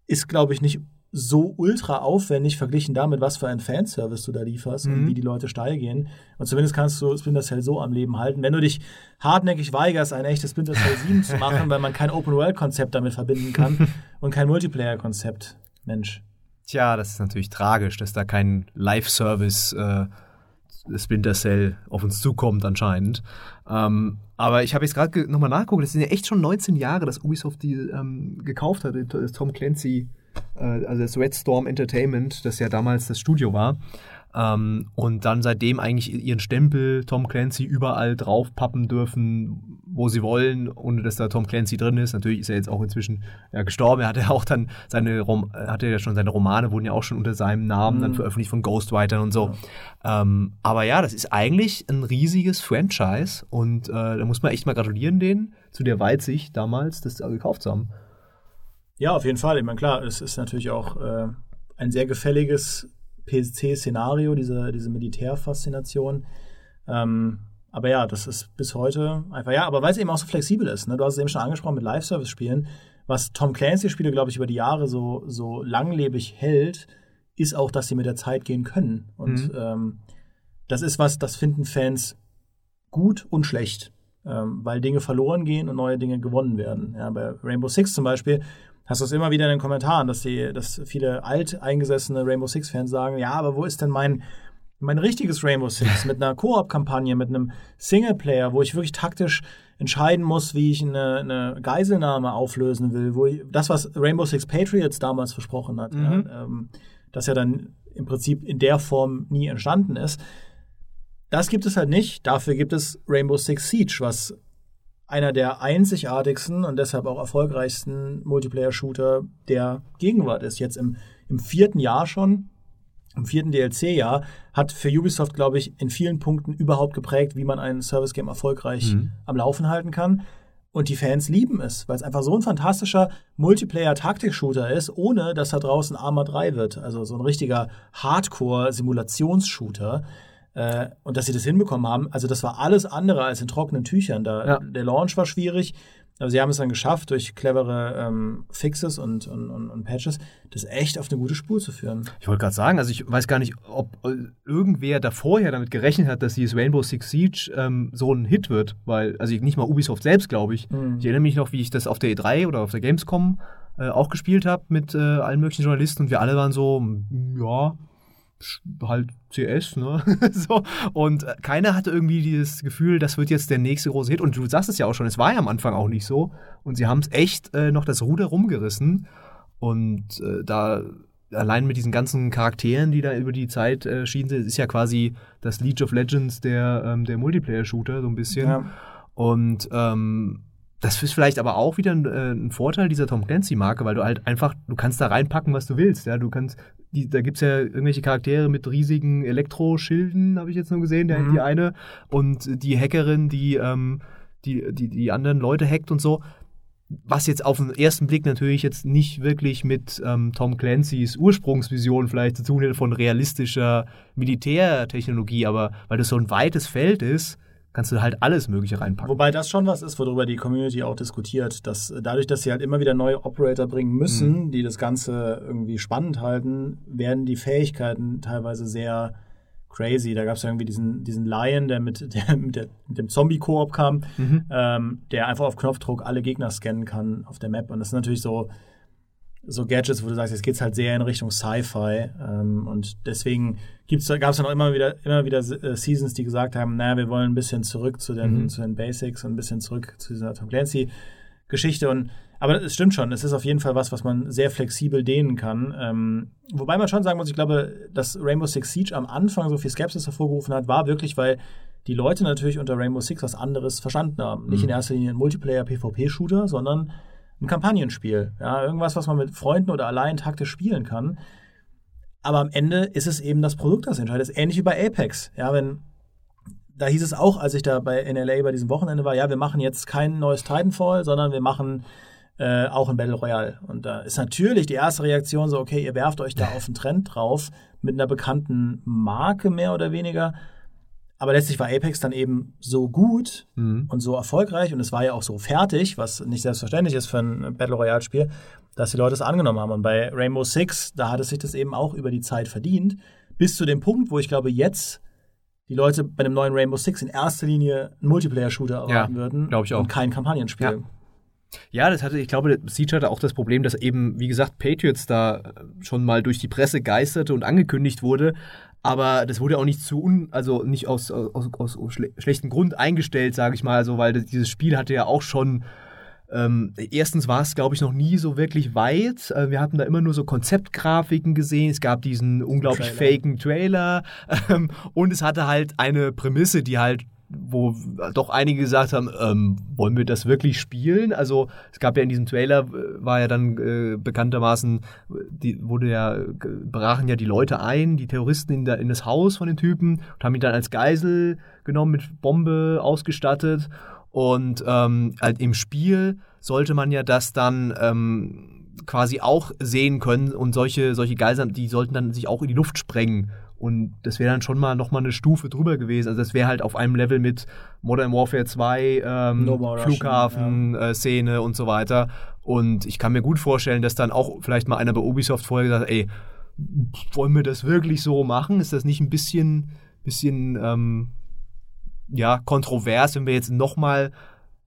[SPEAKER 1] ist, glaube ich, nicht so ultra aufwendig verglichen damit, was für einen Fanservice du da lieferst und
[SPEAKER 2] Mhm.
[SPEAKER 1] wie die Leute steil gehen. Und zumindest kannst du Splinter Cell so am Leben halten. Wenn du dich hartnäckig weigerst, ein echtes Splinter Cell 7 zu machen, weil man kein Open-World-Konzept damit verbinden kann und kein Multiplayer-Konzept. Mensch.
[SPEAKER 2] Tja, das ist natürlich tragisch, dass da kein Live-Service äh, Splinter Cell auf uns zukommt anscheinend. Ähm, aber ich habe jetzt gerade ge nochmal nachgeguckt, das sind ja echt schon 19 Jahre, dass Ubisoft die ähm, gekauft hat, das Tom Clancy, also das Red Storm Entertainment, das ja damals das Studio war. Ähm, und dann seitdem eigentlich ihren Stempel Tom Clancy überall draufpappen dürfen, wo sie wollen, ohne dass da Tom Clancy drin ist. Natürlich ist er jetzt auch inzwischen ja, gestorben. Er hatte ja auch dann seine Rom hatte ja schon seine Romane wurden ja auch schon unter seinem Namen dann
[SPEAKER 1] Mhm.
[SPEAKER 2] veröffentlicht von Ghostwritern und so. Ähm, aber ja, das ist eigentlich ein riesiges Franchise und äh, da muss man echt mal gratulieren denen zu der Weitsicht damals, das gekauft zu haben.
[SPEAKER 1] Ja, auf jeden Fall. Ich meine, klar, es ist natürlich auch äh, ein sehr gefälliges PC-Szenario, diese, diese Militärfaszination. Ähm, aber ja, das ist bis heute einfach, ja, aber weil es eben auch so flexibel ist. Ne? Du hast es eben schon angesprochen mit Live-Service-Spielen. Was Tom Clancy-Spiele, glaube ich, über die Jahre so, so langlebig hält, ist auch, dass sie mit der Zeit gehen können. Und
[SPEAKER 2] Mhm.
[SPEAKER 1] ähm, das ist was, das finden Fans gut und schlecht, ähm, weil Dinge verloren gehen und neue Dinge gewonnen werden. Ja, bei Rainbow Six zum Beispiel hast du es immer wieder in den Kommentaren, dass, die, dass viele alteingesessene Rainbow Six-Fans sagen, ja, aber wo ist denn mein, mein richtiges Rainbow Six mit einer Koop-Kampagne, mit einem Singleplayer, wo ich wirklich taktisch entscheiden muss, wie ich eine, eine Geiselnahme auflösen will, wo ich, das, was Rainbow Six Patriots damals versprochen hat,
[SPEAKER 2] Mhm.
[SPEAKER 1] ja, ähm, das ja dann im Prinzip in der Form nie entstanden ist. Das gibt es halt nicht. Dafür gibt es Rainbow Six Siege, was einer der einzigartigsten und deshalb auch erfolgreichsten Multiplayer-Shooter der Gegenwart ist. Jetzt im, im vierten Jahr schon, im vierten DLC-Jahr, hat für Ubisoft, glaube ich, in vielen Punkten überhaupt geprägt, wie man ein Service-Game erfolgreich mhm. am Laufen halten kann. Und die Fans lieben es, weil es einfach so ein fantastischer Multiplayer-Taktik-Shooter ist, ohne dass da draußen Arma 3 wird. Also so ein richtiger Hardcore-Simulationsshooter. Äh, und dass sie das hinbekommen haben, also das war alles andere als in trockenen Tüchern. Da, ja. Der Launch war schwierig, aber sie haben es dann geschafft, durch clevere ähm, Fixes und, und, und, und, Patches, das echt auf eine gute Spur zu führen.
[SPEAKER 2] Ich wollte gerade sagen, also ich weiß gar nicht, ob äh, irgendwer da vorher damit gerechnet hat, dass dieses Rainbow Six Siege ähm, so ein Hit wird, weil, also nicht mal Ubisoft selbst, glaube ich. Mhm. Ich erinnere mich noch, wie ich das auf der E3 oder auf der Gamescom äh, auch gespielt habe mit äh, allen möglichen Journalisten und wir alle waren so, ja, halt CS, ne? so. Und äh, keiner hatte irgendwie dieses Gefühl, das wird jetzt der nächste große Hit. Und du sagst es ja auch schon, es war ja am Anfang auch nicht so. Und sie haben es echt äh, noch das Ruder rumgerissen. Und äh, da allein mit diesen ganzen Charakteren, die da über die Zeit äh, schienen sind, ist ja quasi das League of Legends der, ähm, der Multiplayer-Shooter, so ein bisschen. Ja. Und ähm, das ist vielleicht aber auch wieder ein, äh, ein Vorteil dieser Tom Clancy-Marke, weil du halt einfach, du kannst da reinpacken, was du willst. Ja, du kannst, die, da gibt's ja irgendwelche Charaktere mit riesigen Elektroschilden, habe ich jetzt nur gesehen, der, mhm. die eine. Und die Hackerin, die, ähm, die, die, die anderen Leute hackt und so. Was jetzt auf den ersten Blick natürlich jetzt nicht wirklich mit ähm, Tom Clancy's Ursprungsvision vielleicht zu tun hat von realistischer Militärtechnologie, aber weil das so ein weites Feld ist, kannst du halt alles Mögliche reinpacken.
[SPEAKER 1] Wobei das schon was ist, worüber die Community auch diskutiert, dass dadurch, dass sie halt immer wieder neue Operator bringen müssen, mhm. die das Ganze irgendwie spannend halten, werden die Fähigkeiten teilweise sehr crazy. Da gab es ja irgendwie diesen, diesen Lion, der mit, der, mit, der, mit dem Zombie-Koop kam, mhm. ähm, der einfach auf Knopfdruck alle Gegner scannen kann auf der Map. Und das ist natürlich so, so Gadgets, wo du sagst, jetzt geht es halt sehr in Richtung Sci-Fi. Ähm, und deswegen gab es dann auch immer wieder, immer wieder äh, Seasons, die gesagt haben, naja, wir wollen ein bisschen zurück zu den, mhm. zu den Basics und ein bisschen zurück zu dieser Tom Clancy-Geschichte. Und aber es stimmt schon, es ist auf jeden Fall was, was man sehr flexibel dehnen kann. Ähm, wobei man schon sagen muss, ich glaube, dass Rainbow Six Siege am Anfang so viel Skepsis hervorgerufen hat, war wirklich, weil die Leute natürlich unter Rainbow Six was anderes verstanden haben. Mhm. Nicht in erster Linie ein Multiplayer-PvP-Shooter, sondern ein Kampagnenspiel. Ja, irgendwas, was man mit Freunden oder allein taktisch spielen kann. Aber am Ende ist es eben das Produkt, das entscheidet. Das ist ähnlich wie bei Apex. Ja, wenn da hieß es auch, als ich da bei NLA bei diesem Wochenende war, ja, wir machen jetzt kein neues Titanfall, sondern wir machen äh, auch ein Battle Royale. Und da ist natürlich die erste Reaktion so, okay, ihr werft euch da auf einen Trend drauf mit einer bekannten Marke mehr oder weniger. Aber letztlich war Apex dann eben so gut mhm. und so erfolgreich und es war ja auch so fertig, was nicht selbstverständlich ist für ein Battle Royale-Spiel, dass die Leute es angenommen haben. Und bei Rainbow Six, da hat es sich das eben auch über die Zeit verdient, bis zu dem Punkt, wo ich glaube, jetzt die Leute bei dem neuen Rainbow Six in erster Linie einen Multiplayer-Shooter erwarten ja, würden
[SPEAKER 2] ich auch.
[SPEAKER 1] und kein Kampagnenspiel.
[SPEAKER 2] Ja. Ja, das hatte, ich glaube, Siege hatte auch das Problem, dass eben, wie gesagt, Patriots da schon mal durch die Presse geisterte und angekündigt wurde, aber das wurde auch nicht zu un, also nicht aus, aus, aus, aus schle schlechtem Grund eingestellt, sage ich mal, also weil das, dieses Spiel hatte ja auch schon ähm, erstens war es, glaube ich, noch nie so wirklich weit. Äh, wir hatten da immer nur so Konzeptgrafiken gesehen. Es gab diesen unglaublich Trailer. faken Trailer. Ähm, und es hatte halt eine Prämisse, die halt wo doch einige gesagt haben, ähm, wollen wir das wirklich spielen? Also es gab ja in diesem Trailer, äh, war ja dann äh, bekanntermaßen, die, wurde ja, brachen ja die Leute ein, die Terroristen in, der, in das Haus von den Typen und haben ihn dann als Geisel genommen, mit Bombe ausgestattet. Und ähm, halt im Spiel sollte man ja das dann ähm, quasi auch sehen können und solche, solche Geiseln, die sollten dann sich auch in die Luft sprengen und das wäre dann schon mal nochmal eine Stufe drüber gewesen. Also das wäre halt auf einem Level mit Modern Warfare 2, ähm, Flughafen-Szene ja. äh, und so weiter. Und ich kann mir gut vorstellen, dass dann auch vielleicht mal einer bei Ubisoft vorher gesagt hat, ey, wollen wir das wirklich so machen? Ist das nicht ein bisschen, bisschen ähm, ja, kontrovers, wenn wir jetzt nochmal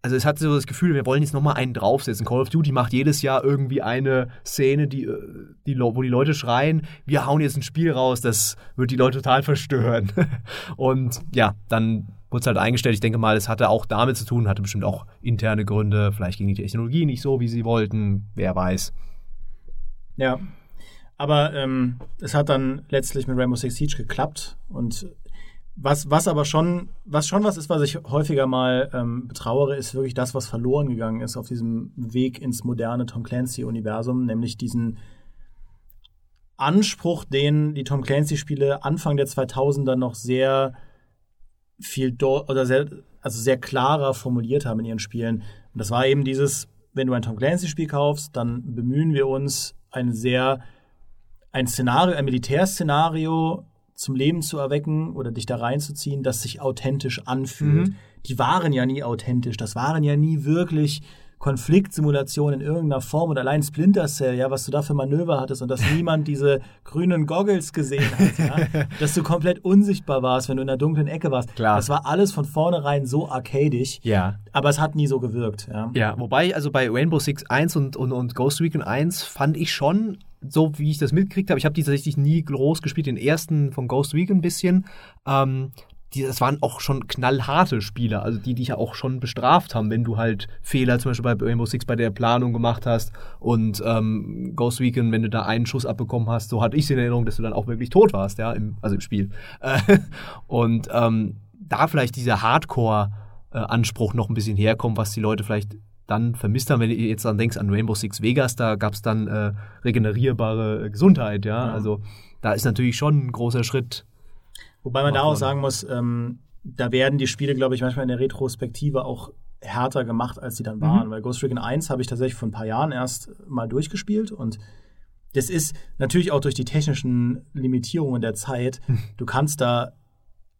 [SPEAKER 2] also es hat so das Gefühl, wir wollen jetzt nochmal einen draufsetzen. Call of Duty macht jedes Jahr irgendwie eine Szene, die, äh, die, wo die Leute schreien, wir hauen jetzt ein Spiel raus, das wird die Leute total verstören. Und ja, dann wurde es halt eingestellt. Ich denke mal, es hatte auch damit zu tun, hatte bestimmt auch interne Gründe. Vielleicht ging die Technologie nicht so, wie sie wollten, wer weiß.
[SPEAKER 1] Ja. Aber ähm, es hat dann letztlich mit Rainbow Six Siege geklappt und was, was aber schon, was schon was ist, was ich häufiger mal ähm, betrauere, ist wirklich das, was verloren gegangen ist auf diesem Weg ins moderne Tom Clancy-Universum, nämlich diesen Anspruch, den die Tom Clancy-Spiele Anfang der 2000er noch sehr viel oder sehr, also sehr klarer formuliert haben in ihren Spielen. Und das war eben dieses, wenn du ein Tom Clancy-Spiel kaufst, dann bemühen wir uns, ein sehr, ein Szenario, ein Militärszenario zum Leben zu erwecken oder dich da reinzuziehen, das sich authentisch anfühlt. Mhm. Die waren ja nie authentisch, das waren ja nie wirklich Konfliktsimulation in irgendeiner Form und allein Splinter Cell, ja, was du da für Manöver hattest und dass niemand diese grünen Goggles gesehen hat, ja, dass du komplett unsichtbar warst, wenn du in der dunklen Ecke warst. Klar. Das war alles von vornherein so arcadisch,
[SPEAKER 2] ja.
[SPEAKER 1] aber es hat nie so gewirkt. Ja,
[SPEAKER 2] ja wobei, also bei Rainbow Six 1 und, und, und Ghost Recon 1 fand ich schon so wie ich das mitgekriegt habe, ich habe die tatsächlich nie groß gespielt, den ersten von Ghost Recon ein bisschen. Ähm, die, das waren auch schon knallharte Spiele, also die dich ja auch schon bestraft haben, wenn du halt Fehler zum Beispiel bei Rainbow Six bei der Planung gemacht hast und ähm, Ghost Recon, wenn du da einen Schuss abbekommen hast, so hatte ich in Erinnerung, dass du dann auch wirklich tot warst, ja, im, also im Spiel. und ähm, da vielleicht dieser Hardcore-Anspruch noch ein bisschen herkommt, was die Leute vielleicht dann vermisst haben, wenn du jetzt dann denkst an Rainbow Six Vegas, da gab es dann äh, regenerierbare Gesundheit, ja? ja. Also da ist natürlich schon ein großer Schritt
[SPEAKER 1] Wobei man da auch sagen muss, ähm, da werden die Spiele, glaube ich, manchmal in der Retrospektive auch härter gemacht, als sie dann waren. Mhm. Weil Ghost Recon 1 habe ich tatsächlich vor ein paar Jahren erst mal durchgespielt und das ist natürlich auch durch die technischen Limitierungen der Zeit. Hm. Du kannst da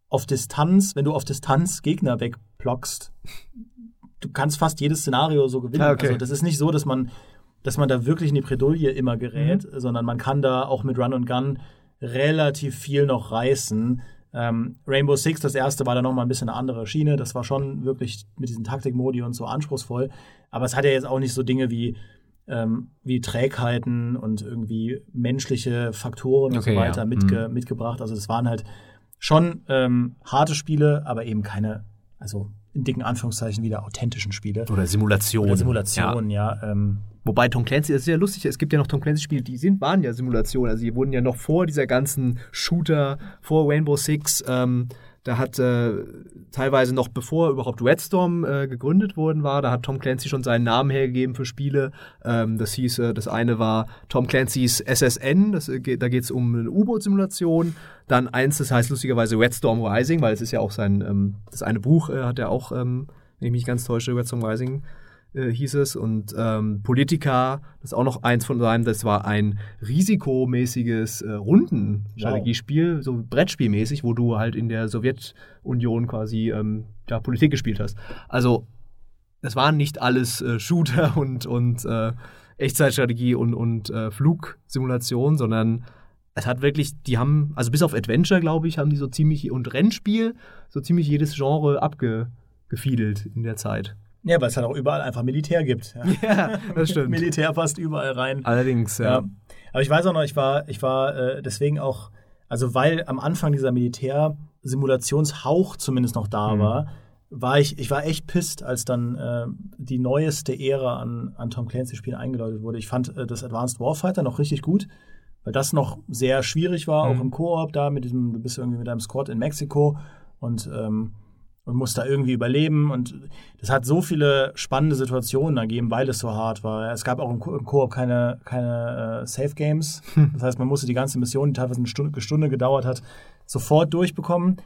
[SPEAKER 1] auf Distanz, wenn du auf Distanz Gegner wegblockst, du kannst fast jedes Szenario so gewinnen. Ah, okay. Also das ist nicht so, dass man, dass man da wirklich in die Bredouille immer gerät, mhm. sondern man kann da auch mit Run und Gun relativ viel noch reißen. Ähm, Rainbow Six, das erste, war da noch mal ein bisschen eine andere Schiene. Das war schon wirklich mit diesen Taktikmodi und so anspruchsvoll. Aber es hat ja jetzt auch nicht so Dinge wie, ähm, wie Trägheiten und irgendwie menschliche Faktoren okay, und so weiter ja. mitge mhm. mitgebracht. Also es waren halt schon ähm, harte Spiele, aber eben keine, also in dicken Anführungszeichen wieder authentischen Spiele.
[SPEAKER 2] Oder Simulationen. Oder
[SPEAKER 1] Simulationen, ja. ja ähm,
[SPEAKER 2] Wobei Tom Clancy, das ist ja lustig, es gibt ja noch Tom Clancy-Spiele, die sind, waren ja Simulationen. Also die wurden ja noch vor dieser ganzen Shooter, vor Rainbow Six, ähm, da hat äh, teilweise noch bevor überhaupt Redstorm äh, gegründet worden war, da hat Tom Clancy schon seinen Namen hergegeben für Spiele. Ähm, das hieß, äh, das eine war Tom Clancy's SSN, das, äh, da geht es um eine U-Boot-Simulation. Dann eins, das heißt lustigerweise Redstorm Rising, weil es ist ja auch sein, ähm, das eine Buch äh, hat er auch, ähm, wenn ich mich ganz täusche, Redstorm Rising äh, hieß es. Und ähm, Politica, das ist auch noch eins von seinen, das war ein risikomäßiges äh, Rundenstrategiespiel, wow. so Brettspielmäßig, wo du halt in der Sowjetunion quasi ähm, ja, Politik gespielt hast. Also, das waren nicht alles äh, Shooter und, und äh, Echtzeitstrategie und, und äh, Flugsimulation, sondern es hat wirklich, die haben, also bis auf Adventure, glaube ich, haben die so ziemlich, und Rennspiel, so ziemlich jedes Genre abgefiedelt in der Zeit.
[SPEAKER 1] Ja, weil es halt auch überall einfach Militär gibt.
[SPEAKER 2] Ja, ja das stimmt.
[SPEAKER 1] Militär passt überall rein.
[SPEAKER 2] Allerdings, ja. ja.
[SPEAKER 1] Aber ich weiß auch noch, ich war, ich war äh, deswegen auch, also weil am Anfang dieser Militär-Simulationshauch zumindest noch da mhm. war, war ich, ich war echt pisst, als dann äh, die neueste Ära an, an Tom Clancy-Spielen eingeläutet wurde. Ich fand äh, das Advanced Warfighter noch richtig gut, weil das noch sehr schwierig war, mhm. auch im Koop da mit diesem, du bist irgendwie mit deinem Squad in Mexiko und ähm, und muss da irgendwie überleben. Und das hat so viele spannende Situationen ergeben, weil es so hart war. Es gab auch im, Ko im Koop keine, keine äh, Safe Games. Hm. Das heißt, man musste die ganze Mission, die teilweise eine Stunde, Stunde gedauert hat, sofort durchbekommen.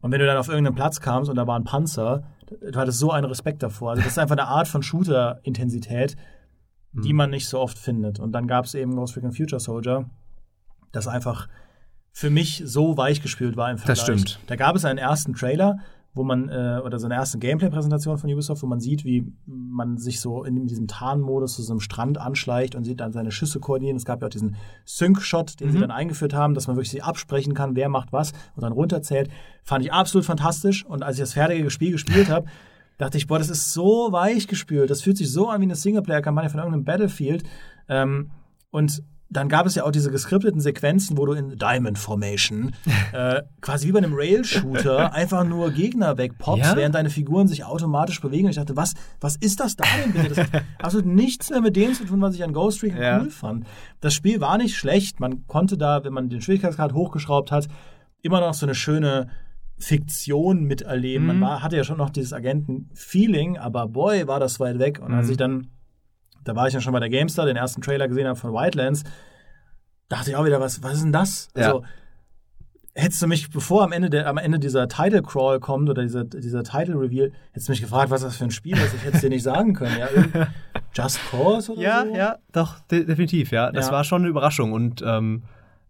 [SPEAKER 1] Und wenn du dann auf irgendeinen Platz kamst und da war ein Panzer, du hattest so einen Respekt davor. Also das ist einfach eine Art von Shooter-Intensität, die hm. man nicht so oft findet. Und dann gab es eben Ghost Recon Future Soldier, das einfach für mich so weichgespült war im
[SPEAKER 2] Vergleich. Das stimmt.
[SPEAKER 1] Da gab es einen ersten Trailer, wo man, äh, oder so eine erste Gameplay-Präsentation von Ubisoft, wo man sieht, wie man sich so in diesem Tarnmodus zu so einem Strand anschleicht und sieht dann seine Schüsse koordinieren. Es gab ja auch diesen Sync-Shot, den mhm. sie dann eingeführt haben, dass man wirklich sich absprechen kann, wer macht was und dann runterzählt. Fand ich absolut fantastisch. Und als ich das fertige Spiel gespielt habe, dachte ich, boah, das ist so weich gespült. Das fühlt sich so an wie eine Singleplayer-Kampagne von irgendeinem Battlefield. Ähm, und dann gab es ja auch diese geskripteten Sequenzen, wo du in Diamond Formation äh, quasi wie bei einem Rail-Shooter einfach nur Gegner wegpoppst,
[SPEAKER 2] Ja?
[SPEAKER 1] während deine Figuren sich automatisch bewegen. Und ich dachte, was, was ist das da denn bitte? Das hat absolut nichts mehr mit dem zu tun, was ich an Ghost Recon
[SPEAKER 2] Ja.
[SPEAKER 1] cool fand. Das Spiel war nicht schlecht. Man konnte da, wenn man den Schwierigkeitsgrad hochgeschraubt hat, immer noch so eine schöne Fiktion miterleben. Man
[SPEAKER 2] Mhm.
[SPEAKER 1] war, hatte ja schon noch dieses Agenten-Feeling, aber boy, war das weit weg. Und als
[SPEAKER 2] Mhm.
[SPEAKER 1] ich dann, da war ich ja schon bei der GameStar, den ersten Trailer gesehen habe von Wildlands, dachte ich auch wieder, was, was ist denn das?
[SPEAKER 2] Ja.
[SPEAKER 1] Also, hättest du mich, bevor am Ende, der, am Ende dieser Title Crawl kommt oder dieser, dieser Title Reveal, hättest du mich gefragt, was das für ein Spiel ist. Ich hätte es dir nicht sagen können. Ja, Just Cause oder
[SPEAKER 2] Ja,
[SPEAKER 1] so?
[SPEAKER 2] ja, doch, de definitiv, ja. Das
[SPEAKER 1] Ja.
[SPEAKER 2] war schon eine Überraschung und ähm,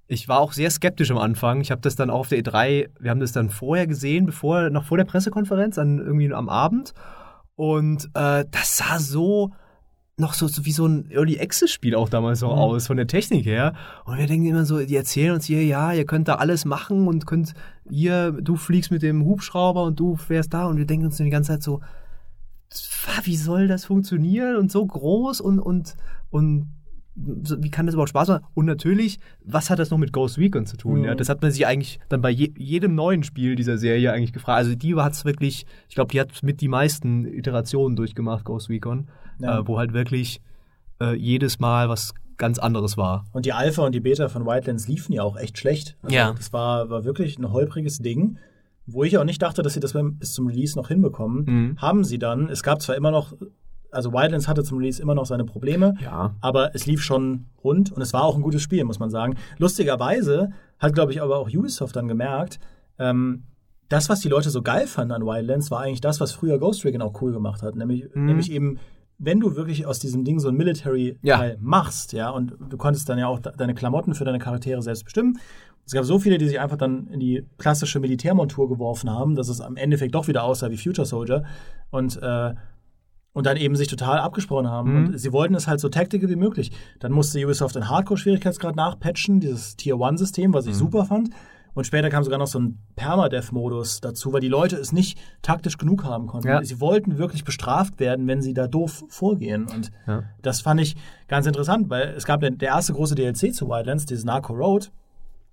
[SPEAKER 2] ich war auch sehr skeptisch am Anfang. Ich habe das dann auch auf der E3, wir haben das dann vorher gesehen, bevor, noch vor der Pressekonferenz, an, irgendwie am Abend. Und äh, das sah so noch so, so wie so ein Early Access Spiel auch damals so
[SPEAKER 1] Mhm.
[SPEAKER 2] aus, von der Technik her. Und wir denken immer so, die erzählen uns hier, ja, ihr könnt da alles machen und könnt, ihr, du fliegst mit dem Hubschrauber und du fährst da und wir denken uns die ganze Zeit so, wie soll das funktionieren und so groß und, und, und wie kann das überhaupt Spaß machen? Und natürlich, was hat das noch mit Ghost Recon zu tun?
[SPEAKER 1] Mhm.
[SPEAKER 2] Ja, das hat man sich eigentlich dann bei je, jedem neuen Spiel dieser Serie eigentlich gefragt. Also die hat es wirklich, ich glaube, die hat mit die meisten Iterationen durchgemacht, Ghost Recon,
[SPEAKER 1] Ja.
[SPEAKER 2] äh, wo halt wirklich äh, jedes Mal was ganz anderes war.
[SPEAKER 1] Und die Alpha und die Beta von Wildlands liefen ja auch echt schlecht. Also
[SPEAKER 2] Ja.
[SPEAKER 1] Das war, war wirklich ein holpriges Ding, wo ich auch nicht dachte, dass sie das bis zum Release noch hinbekommen.
[SPEAKER 2] Mhm.
[SPEAKER 1] Haben sie dann. Es gab zwar immer noch, also Wildlands hatte zum Release immer noch seine Probleme,
[SPEAKER 2] Ja.
[SPEAKER 1] aber es lief schon rund und es war auch ein gutes Spiel, muss man sagen. Lustigerweise hat, glaube ich, aber auch Ubisoft dann gemerkt, ähm, das, was die Leute so geil fanden an Wildlands, war eigentlich das, was früher Ghost Recon auch cool gemacht hat. Nämlich,
[SPEAKER 2] Mhm.
[SPEAKER 1] nämlich eben, wenn du wirklich aus diesem Ding so ein Military-Teil
[SPEAKER 2] Ja.
[SPEAKER 1] machst, ja, und du konntest dann ja auch de- deine Klamotten für deine Charaktere selbst bestimmen. Es gab so viele, die sich einfach dann in die klassische Militärmontur geworfen haben, dass es am Endeffekt doch wieder aussah wie Future Soldier und, äh, und dann eben sich total abgesprochen haben.
[SPEAKER 2] Mhm.
[SPEAKER 1] Und sie wollten es halt so tactical wie möglich. Dann musste Ubisoft den Hardcore-Schwierigkeitsgrad nachpatchen, dieses Tier-1-System, was ich super fand. Und später kam sogar noch so ein Permadeath-Modus dazu, weil die Leute es nicht taktisch genug haben konnten.
[SPEAKER 2] Ja.
[SPEAKER 1] Sie wollten wirklich bestraft werden, wenn sie da doof vorgehen. Und
[SPEAKER 2] Ja.
[SPEAKER 1] das fand ich ganz interessant, weil es gab den, der erste große DLC zu Wildlands, dieses Narco Road,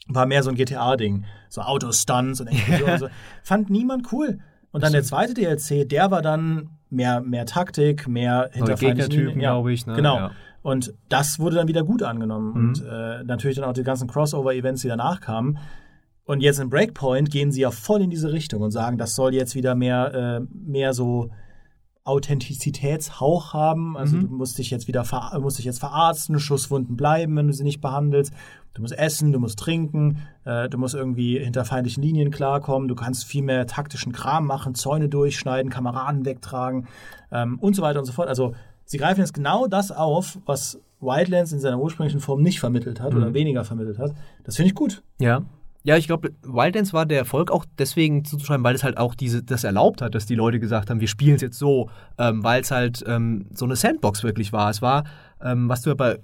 [SPEAKER 1] war mehr so ein GTA-Ding. So Autostunts und Explosionen. und so. Fand niemand cool. Und dann der zweite DLC, der war dann mehr, mehr Taktik, mehr hinter feindlichen
[SPEAKER 2] Gegnertypen,
[SPEAKER 1] Linien. Ja,
[SPEAKER 2] glaube ich, ne?
[SPEAKER 1] Genau.
[SPEAKER 2] Ja.
[SPEAKER 1] Und das wurde dann wieder gut angenommen.
[SPEAKER 2] Mhm.
[SPEAKER 1] Und äh, natürlich dann auch die ganzen Crossover-Events, die danach kamen. Und jetzt in Breakpoint gehen sie ja voll in diese Richtung und sagen, das soll jetzt wieder mehr, äh, mehr so Authentizitätshauch haben. Also
[SPEAKER 2] Mhm.
[SPEAKER 1] du musst dich jetzt wieder ver musst dich jetzt verarzten, Schusswunden bleiben, wenn du sie nicht behandelst. Du musst essen, du musst trinken, äh, du musst irgendwie hinter feindlichen Linien klarkommen, du kannst viel mehr taktischen Kram machen, Zäune durchschneiden, Kameraden wegtragen ähm, und so weiter und so fort. Also sie greifen jetzt genau das auf, was Wildlands in seiner ursprünglichen Form nicht vermittelt hat oder weniger vermittelt hat. Das finde ich gut.
[SPEAKER 2] Ja. Ja, ich glaube, Wildlands war der Erfolg auch deswegen zuzuschreiben, weil es halt auch diese, das erlaubt hat, dass die Leute gesagt haben, wir spielen es jetzt so, ähm, weil es halt ähm, so eine Sandbox wirklich war. Es war, ähm, was du ja bei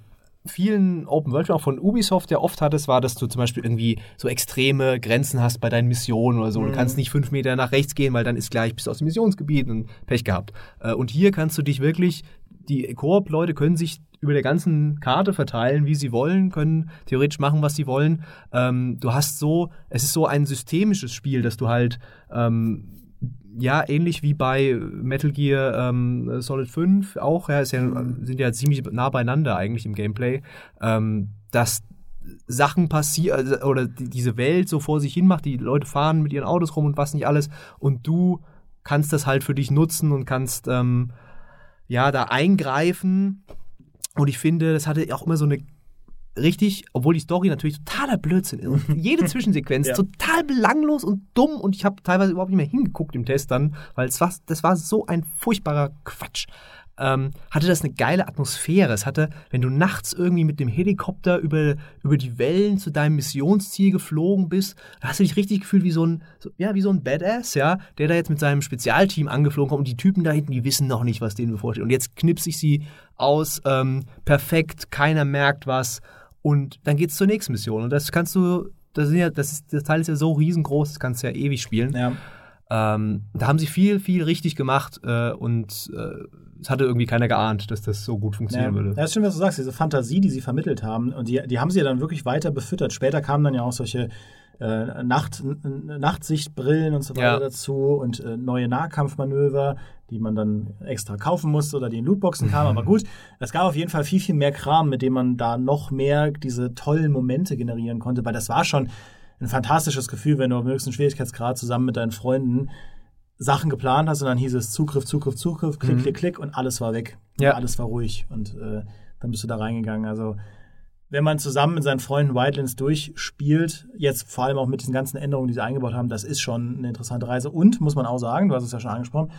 [SPEAKER 2] vielen Open World auch von Ubisoft ja oft hattest, war, dass du zum Beispiel irgendwie so extreme Grenzen hast bei deinen Missionen oder so. Du kannst nicht fünf Meter nach rechts gehen, weil dann ist gleich bist du aus dem Missionsgebiet und Pech gehabt. Äh, und hier kannst du dich wirklich, die Koop-Leute können sich über der ganzen Karte verteilen, wie sie wollen, können theoretisch machen, was sie wollen. Ähm, du hast so, es ist so ein systemisches Spiel, dass du halt ähm, ja, ähnlich wie bei Metal Gear ähm, Solid 5 auch, ja, ja, sind ja ziemlich nah beieinander eigentlich im Gameplay, ähm, dass Sachen passieren oder die, diese Welt so vor sich hin macht, die Leute fahren mit ihren Autos rum und was nicht alles und du kannst das halt für dich nutzen und kannst ähm, ja da eingreifen und ich finde, das hatte auch immer so eine richtig, obwohl die Story natürlich totaler Blödsinn ist. Und jede Zwischensequenz
[SPEAKER 1] Ja.
[SPEAKER 2] total belanglos und dumm und ich habe teilweise überhaupt nicht mehr hingeguckt im Test dann, weil es war, das war so ein furchtbarer Quatsch. Ähm, hatte das eine geile Atmosphäre. Es hatte, wenn du nachts irgendwie mit dem Helikopter über, über die Wellen zu deinem Missionsziel geflogen bist, da hast du dich richtig gefühlt wie so ein, so, ja, wie so ein Badass, ja, der da jetzt mit seinem Spezialteam angeflogen kommt und die Typen da hinten, die wissen noch nicht, was denen bevorsteht. Und jetzt knipse ich sie aus, ähm, perfekt, keiner merkt was und dann geht's zur nächsten Mission. Und das kannst du, das, ja, das, ist, das Teil ist ja so riesengroß, das kannst du ja ewig spielen.
[SPEAKER 1] Ja.
[SPEAKER 2] Ähm, da haben sie viel, viel richtig gemacht äh, und äh, es hatte irgendwie keiner geahnt, dass das so gut funktionieren
[SPEAKER 1] ja,
[SPEAKER 2] würde.
[SPEAKER 1] Das ist schön, was du sagst, diese Fantasie, die sie vermittelt haben. Und die, die haben sie ja dann wirklich weiter befüttert. Später kamen dann ja auch solche äh, Nacht, Nachtsichtbrillen und so weiter ja. dazu und äh, neue Nahkampfmanöver, die man dann extra kaufen musste oder die in Lootboxen kamen. Aber gut, es gab auf jeden Fall viel, viel mehr Kram, mit dem man da noch mehr diese tollen Momente generieren konnte, weil das war schon ein fantastisches Gefühl, wenn du auf dem höchsten Schwierigkeitsgrad zusammen mit deinen Freunden Sachen geplant hast und dann hieß es Zugriff, Zugriff, Zugriff, Klick, mhm. Klick, Klick und alles war weg. Ja. Alles war ruhig und äh, dann bist du da reingegangen. Also wenn man zusammen mit seinen Freunden Wildlands durchspielt, jetzt vor allem auch mit diesen ganzen Änderungen, die sie eingebaut haben, das ist schon eine interessante Reise. Und, muss man auch sagen, du hast es ja schon angesprochen,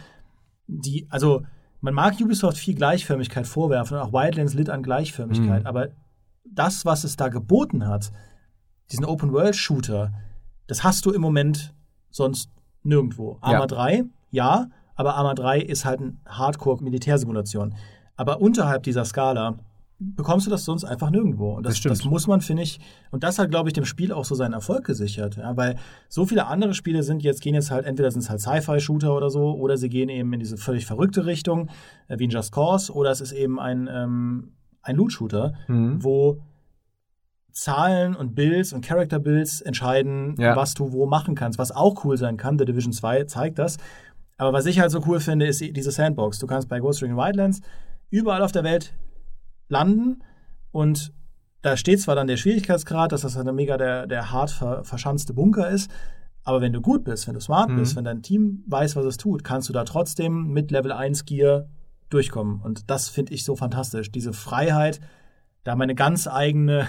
[SPEAKER 1] die, also man mag Ubisoft viel Gleichförmigkeit vorwerfen und auch Wildlands litt an Gleichförmigkeit, mhm. aber das, was es da geboten hat, diesen Open-World-Shooter, das hast du im Moment sonst nirgendwo. Arma ja. 3, ja, aber Arma 3 ist halt eine Hardcore-Militärsimulation. Aber unterhalb dieser Skala bekommst du das sonst einfach nirgendwo. Und das, das, das muss man, finde ich, und das hat, glaube ich, dem Spiel auch so seinen Erfolg gesichert. Ja, weil so viele andere Spiele sind jetzt, gehen jetzt halt, entweder sind es halt Sci-Fi-Shooter oder so, oder sie gehen eben in diese völlig verrückte Richtung, äh, wie in Just Cause, oder es ist eben ein, ähm, ein Loot-Shooter, mhm. wo Zahlen und Builds und Character Builds entscheiden, ja. was du wo machen kannst, was auch cool sein kann. The Division 2 zeigt das. Aber was ich halt so cool finde, ist diese Sandbox. Du kannst bei Ghost Ring Wildlands überall auf der Welt landen und da steht zwar dann der Schwierigkeitsgrad, dass das halt mega der, der hart ver, verschanzte Bunker ist, aber wenn du gut bist, wenn du smart mhm. bist, wenn dein Team weiß, was es tut, kannst du da trotzdem mit Level 1 Gear durchkommen. Und das finde ich so fantastisch. Diese Freiheit, da meine ganz eigene,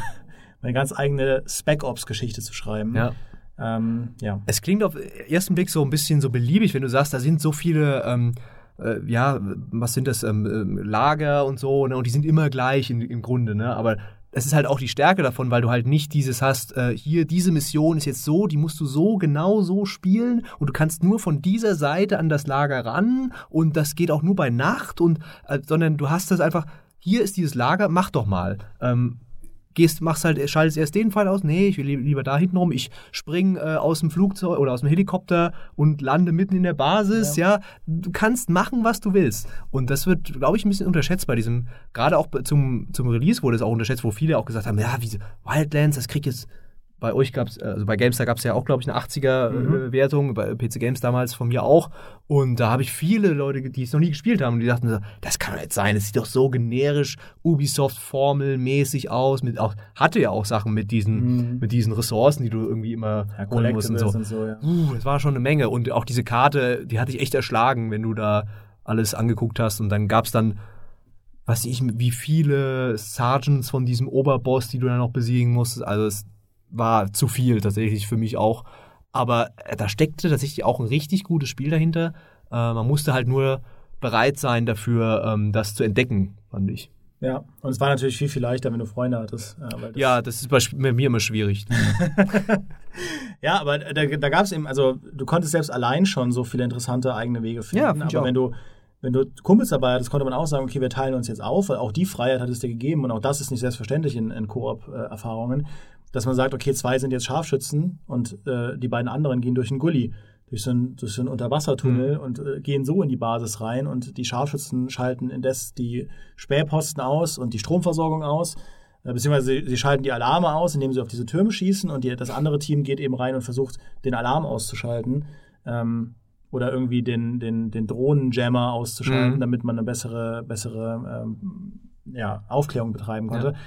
[SPEAKER 1] meine ganz eigene Spec-Ops-Geschichte zu schreiben.
[SPEAKER 2] Ja. Ähm, ja. Es klingt auf den ersten Blick so ein bisschen so beliebig, wenn du sagst, da sind so viele ähm, äh, ja, was sind das, ähm, ähm, Lager und so, ne? und die sind immer gleich in, im Grunde, ne? aber es ist halt auch die Stärke davon, weil du halt nicht dieses hast, äh, hier, diese Mission ist jetzt so, die musst du so genau so spielen und du kannst nur von dieser Seite an das Lager ran und das geht auch nur bei Nacht und, äh, sondern du hast das einfach, hier ist dieses Lager, mach doch mal. Ähm, gehst, machst halt, schaltest erst den Pfeil aus, nee, ich will lieber da hinten rum, ich spring äh, aus dem Flugzeug oder aus dem Helikopter und lande mitten in der Basis, ja. ja. Du kannst machen, was du willst. Und das wird, glaube ich, ein bisschen unterschätzt bei diesem, gerade auch zum, zum Release wurde es auch unterschätzt, wo viele auch gesagt haben, ja, wie Wildlands, das kriegt jetzt bei euch gab es, also bei GameStar gab es ja auch, glaube ich, eine 80er-Wertung, mhm. bei PC Games damals von mir auch. Und da habe ich viele Leute, die es noch nie gespielt haben, und die dachten so, das kann doch nicht sein, es sieht doch so generisch Ubisoft-Formelmäßig aus. Mit auch, hatte ja auch Sachen mit diesen, mhm. mit diesen Ressourcen, die du irgendwie immer
[SPEAKER 1] ja, holen musst und so. Und so ja.
[SPEAKER 2] uh, das war schon eine Menge. Und auch diese Karte, die hatte ich echt erschlagen, wenn du da alles angeguckt hast. Und dann gab es dann weiß ich, wie viele Sergeants von diesem Oberboss, die du dann noch besiegen musstest. Also es war zu viel tatsächlich für mich auch. Aber äh, da steckte tatsächlich auch ein richtig gutes Spiel dahinter. Äh, man musste halt nur bereit sein dafür, ähm, das zu entdecken, fand ich.
[SPEAKER 1] Ja, und es war natürlich viel, viel leichter, wenn du Freunde hattest.
[SPEAKER 2] Ja, das, ja, das ist bei mir immer schwierig.
[SPEAKER 1] ja, aber da, da gab es eben, also du konntest selbst allein schon so viele interessante eigene Wege finden. Ja, aber wenn du wenn du Kumpels dabei hattest, konnte man auch sagen, okay, wir teilen uns jetzt auf, weil auch die Freiheit hat es dir gegeben und auch das ist nicht selbstverständlich in, in Koop-Erfahrungen dass man sagt, okay, zwei sind jetzt Scharfschützen und äh, die beiden anderen gehen durch einen Gully, durch so einen, durch so einen Unterwassertunnel mhm. und äh, gehen so in die Basis rein und die Scharfschützen schalten indes die Spähposten aus und die Stromversorgung aus, äh, beziehungsweise sie, sie, schalten die Alarme aus, indem sie auf diese Türme schießen und die, das andere Team geht eben rein und versucht, den Alarm auszuschalten. Ähm, oder irgendwie den, den, den Drohnenjammer auszuschalten, mhm. damit man eine bessere, bessere ähm, ja, Aufklärung betreiben konnte. Ja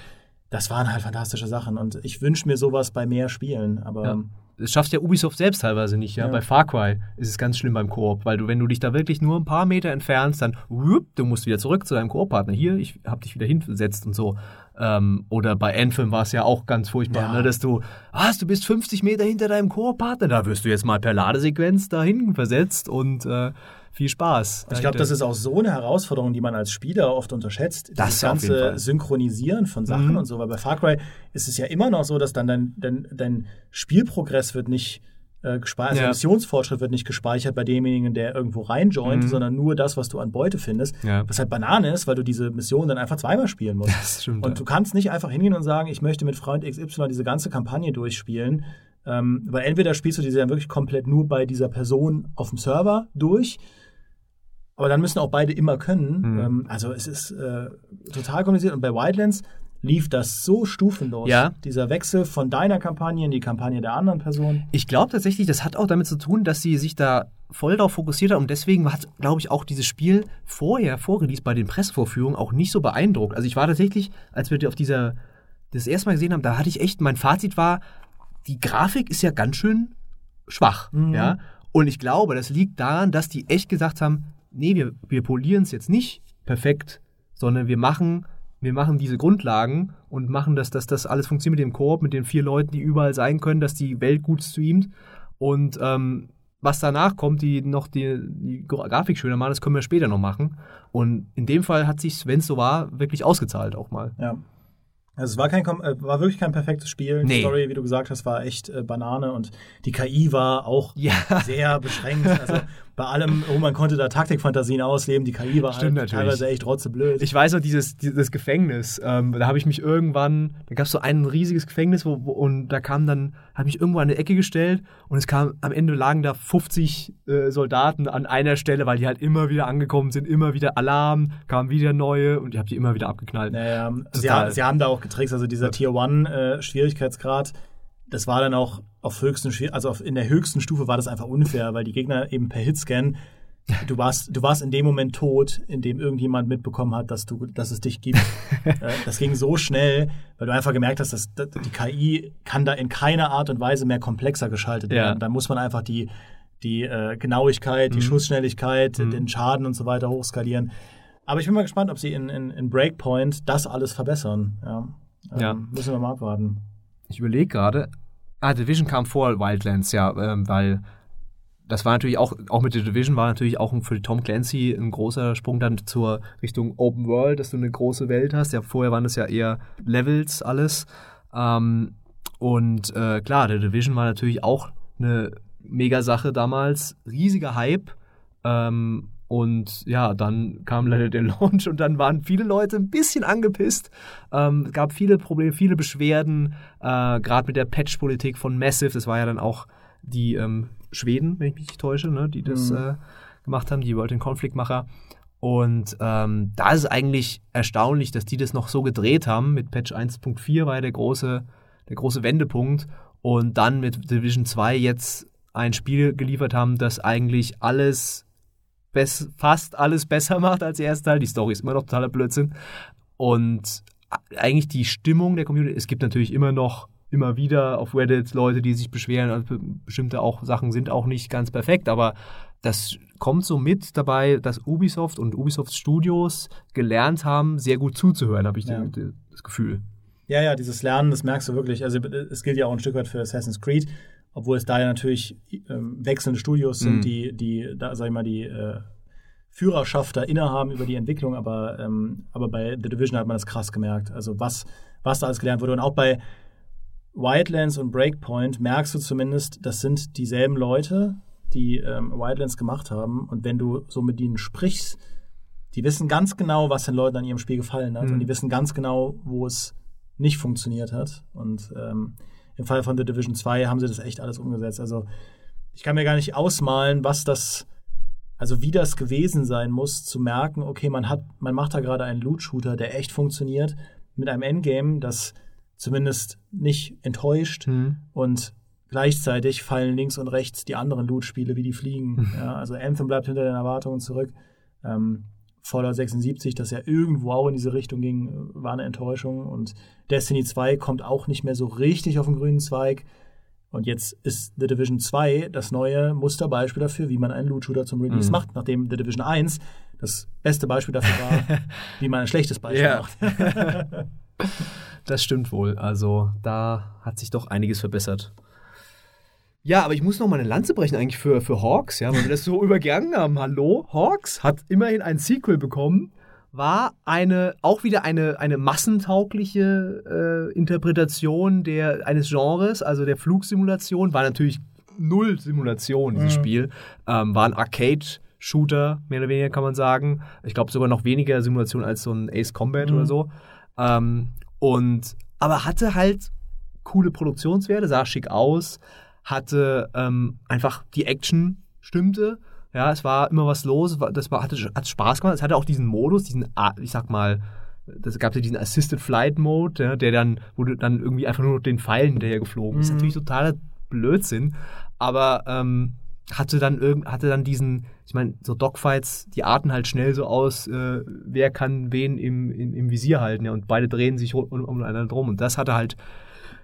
[SPEAKER 1] das waren halt fantastische Sachen und ich wünsche mir sowas bei mehr Spielen, aber.
[SPEAKER 2] Ja. Das schaffst ja Ubisoft selbst teilweise nicht, ja? ja. Bei Far Cry ist es ganz schlimm beim Koop, weil du, wenn du dich da wirklich nur ein paar Meter entfernst, dann whoop, du musst wieder zurück zu deinem Koop-Partner. Hier, ich hab dich wieder hinversetzt und so. Ähm, oder bei Anthem war es ja auch ganz furchtbar, ja. ne, dass du, was, du bist 50 Meter hinter deinem Koop-Partner, da wirst du jetzt mal per Ladesequenz dahin versetzt und äh, viel Spaß.
[SPEAKER 1] Ich glaube, das ist auch so eine Herausforderung, die man als Spieler oft unterschätzt.
[SPEAKER 2] Das, ganze
[SPEAKER 1] Synchronisieren von Sachen mhm. und so. Weil bei Far Cry ist es ja immer noch so, dass dann dein, dein, dein Spielprogress wird nicht äh, gespeichert, also ja. Missionsfortschritt wird nicht gespeichert bei demjenigen, der irgendwo reinjoint, mhm. sondern nur das, was du an Beute findest. Ja. Was halt Banane ist, weil du diese Mission dann einfach zweimal spielen musst.
[SPEAKER 2] Das stimmt,
[SPEAKER 1] und du kannst nicht einfach hingehen und sagen, ich möchte mit Freund XY diese ganze Kampagne durchspielen Ähm, weil entweder spielst du diese dann wirklich komplett nur bei dieser Person auf dem Server durch, aber dann müssen auch beide immer können.
[SPEAKER 2] Mhm.
[SPEAKER 1] Ähm, also es ist äh, total kompliziert. Und bei Wildlands lief das so stufenlos.
[SPEAKER 2] Ja.
[SPEAKER 1] Dieser Wechsel von deiner Kampagne in die Kampagne der anderen Person.
[SPEAKER 2] Ich glaube tatsächlich, das hat auch damit zu tun, dass sie sich da voll darauf fokussiert haben und deswegen hat, glaube ich, auch dieses Spiel vorher, vor Release bei den Pressevorführungen auch nicht so beeindruckt. Also ich war tatsächlich, als wir auf dieser das erste Mal gesehen haben, da hatte ich echt, mein Fazit war, die Grafik ist ja ganz schön schwach,
[SPEAKER 1] Mhm.
[SPEAKER 2] ja. Und ich glaube, das liegt daran, dass die echt gesagt haben, nee, wir, wir polieren es jetzt nicht perfekt, sondern wir machen, wir machen diese Grundlagen und machen, dass, dass das alles funktioniert mit dem Koop, mit den vier Leuten, die überall sein können, dass die Welt gut streamt und ähm, was danach kommt, die noch die, die Grafik schöner machen, das können wir später noch machen. Und in dem Fall hat sich, wenn es so war, wirklich ausgezahlt auch mal.
[SPEAKER 1] Ja. Also es war, kein, äh, war wirklich kein perfektes Spiel. Die
[SPEAKER 2] Nee.
[SPEAKER 1] Story, wie du gesagt hast, war echt äh, Banane und die KI war auch
[SPEAKER 2] Ja.
[SPEAKER 1] sehr beschränkt. Also bei allem, oh, man konnte da Taktikfantasien ausleben, die KI war
[SPEAKER 2] Stimmt
[SPEAKER 1] halt
[SPEAKER 2] natürlich.
[SPEAKER 1] teilweise echt rotzeblöd.
[SPEAKER 2] Ich weiß noch, dieses, dieses Gefängnis, ähm, da habe ich mich irgendwann, da gab es so ein riesiges Gefängnis wo, wo, und da kam dann, habe ich mich irgendwo an eine Ecke gestellt und es kam, am Ende lagen da 50 äh, Soldaten an einer Stelle, weil die halt immer wieder angekommen sind, immer wieder Alarm, kamen wieder neue und ich habe die immer wieder abgeknallt.
[SPEAKER 1] Naja, sie, haben, sie haben da auch getrickst. Also dieser Tier 1 äh, Schwierigkeitsgrad, das war dann auch auf höchsten, also auf, in der höchsten Stufe war das einfach unfair, weil die Gegner eben per Hitscan, du warst, du warst in dem Moment tot, in dem irgendjemand mitbekommen hat, dass du, dass es dich gibt. äh, das ging so schnell, weil du einfach gemerkt hast, dass, dass die KI kann da in keiner Art und Weise mehr komplexer geschaltet
[SPEAKER 2] Ja.
[SPEAKER 1] werden. Da muss man einfach die, die äh, Genauigkeit, die
[SPEAKER 2] Mhm.
[SPEAKER 1] Schussschnelligkeit, den Schaden und so weiter hochskalieren. Aber ich bin mal gespannt, ob sie in, in, in Breakpoint das alles verbessern. Ja. Ähm,
[SPEAKER 2] Ja.
[SPEAKER 1] Müssen wir mal abwarten.
[SPEAKER 2] Ich überlege gerade. Ah, Division kam vor Wildlands, ja, ähm, weil das war natürlich auch, auch mit der Division war natürlich auch für Tom Clancy ein großer Sprung dann zur Richtung Open World, dass du eine große Welt hast. Ja, vorher waren das ja eher Levels alles. Ähm, und äh, klar, der Division war natürlich auch eine Mega-Sache damals, riesiger Hype. Ähm, und ja, dann kam leider der Launch und dann waren viele Leute ein bisschen angepisst. Ähm, es gab viele Probleme, viele Beschwerden, äh, gerade mit der Patch-Politik von Massive. Das war ja dann auch die ähm, Schweden, wenn ich mich nicht täusche, ne, die das
[SPEAKER 1] Mhm.
[SPEAKER 2] äh, gemacht haben, die World in Conflict-Macher. Und ähm, da ist es eigentlich erstaunlich, dass die das noch so gedreht haben. Mit Patch 1.4 war ja der große, der große Wendepunkt. Und dann mit Division 2 jetzt ein Spiel geliefert haben, das eigentlich alles, fast alles besser macht als der erste Teil. Die Story ist immer noch totaler Blödsinn. Und eigentlich die Stimmung der Community, es gibt natürlich immer noch immer wieder auf Reddit Leute, die sich beschweren, also be- bestimmte auch Sachen sind auch nicht ganz perfekt, aber das kommt so mit dabei, dass Ubisoft und Ubisoft Studios gelernt haben, sehr gut zuzuhören, habe ich
[SPEAKER 1] Ja.
[SPEAKER 2] das Gefühl.
[SPEAKER 1] Ja, ja, dieses Lernen, das merkst du wirklich. Also es gilt ja auch ein Stück weit für Assassin's Creed, obwohl es da ja natürlich ähm, wechselnde Studios sind,
[SPEAKER 2] Mhm.
[SPEAKER 1] die, die, da sag ich mal, die äh, Führerschaft da innehaben über die Entwicklung, aber, ähm, aber bei The Division hat man das krass gemerkt. Also was, was da alles gelernt wurde. Und auch bei Wildlands und Breakpoint merkst du zumindest, das sind dieselben Leute, die ähm, Wildlands gemacht haben. Und wenn du so mit ihnen sprichst, die wissen ganz genau, was den Leuten an ihrem Spiel gefallen hat.
[SPEAKER 2] Mhm.
[SPEAKER 1] Und die wissen ganz genau, wo es nicht funktioniert hat. Und ähm, im Fall von The Division 2 haben sie das echt alles umgesetzt. Also ich kann mir gar nicht ausmalen, was das, also wie das gewesen sein muss, zu merken, okay, man hat, man macht da gerade einen Loot-Shooter, der echt funktioniert, mit einem Endgame, das zumindest nicht enttäuscht und gleichzeitig fallen links und rechts die anderen Loot-Spiele wie die Fliegen. ja, also Anthem bleibt hinter den Erwartungen zurück. Ähm, Fallout 76, das ja irgendwo auch in diese Richtung ging, äh, war eine Enttäuschung. Und Destiny 2 kommt auch nicht mehr so richtig auf den grünen Zweig. Und jetzt ist The Division 2 das neue Musterbeispiel dafür, wie man einen Loot-Shooter zum Release
[SPEAKER 2] Mhm.
[SPEAKER 1] macht, nachdem The Division 1 das beste Beispiel dafür war, wie man ein schlechtes Beispiel
[SPEAKER 2] Ja.
[SPEAKER 1] macht.
[SPEAKER 2] Das stimmt wohl. Also da hat sich doch einiges verbessert. Ja, aber ich muss noch mal eine Lanze brechen eigentlich für, für Hawks, ja, weil wir das so übergangen haben. Hallo, Hawks hat immerhin ein Sequel bekommen, war eine auch wieder eine, eine massentaugliche äh, Interpretation der, eines Genres, also der Flugsimulation, war natürlich null Simulation, dieses
[SPEAKER 1] Mhm.
[SPEAKER 2] Spiel. Ähm, war ein Arcade-Shooter, mehr oder weniger kann man sagen. Ich glaube sogar noch weniger Simulation als so ein Ace Combat
[SPEAKER 1] Mhm.
[SPEAKER 2] oder so. Ähm, und aber hatte halt coole Produktionswerte, sah schick aus, hatte ähm, einfach die Action stimmte. Ja, es war immer was los, das war, hatte, hat Spaß gemacht. Es hatte auch diesen Modus, diesen, ich sag mal, das gab ja diesen Assisted Flight Mode, ja, der dann, wo du dann irgendwie einfach nur den Pfeilen hinterher geflogen. Mhm. ist natürlich totaler Blödsinn, aber ähm, hatte dann irgend, hatte dann diesen, ich meine, so Dogfights, die arten halt schnell so aus, äh, wer kann wen im, im, im Visier halten, ja, und beide drehen sich um, umeinander drum. Und das hatte halt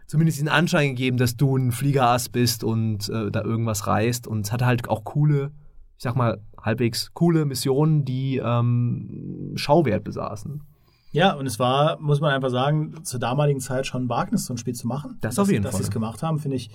[SPEAKER 2] zumindest den Anschein gegeben, dass du ein Fliegerass bist und äh, da irgendwas reißt. Und es hatte halt auch coole, ich sag mal, halbwegs coole Missionen, die ähm, Schauwert besaßen.
[SPEAKER 1] Ja, und es war, muss man einfach sagen, zur damaligen Zeit schon ein Wagnis, so ein Spiel zu machen.
[SPEAKER 2] Das auf jeden
[SPEAKER 1] dass
[SPEAKER 2] Fall.
[SPEAKER 1] Dass sie es gemacht haben, finde ich,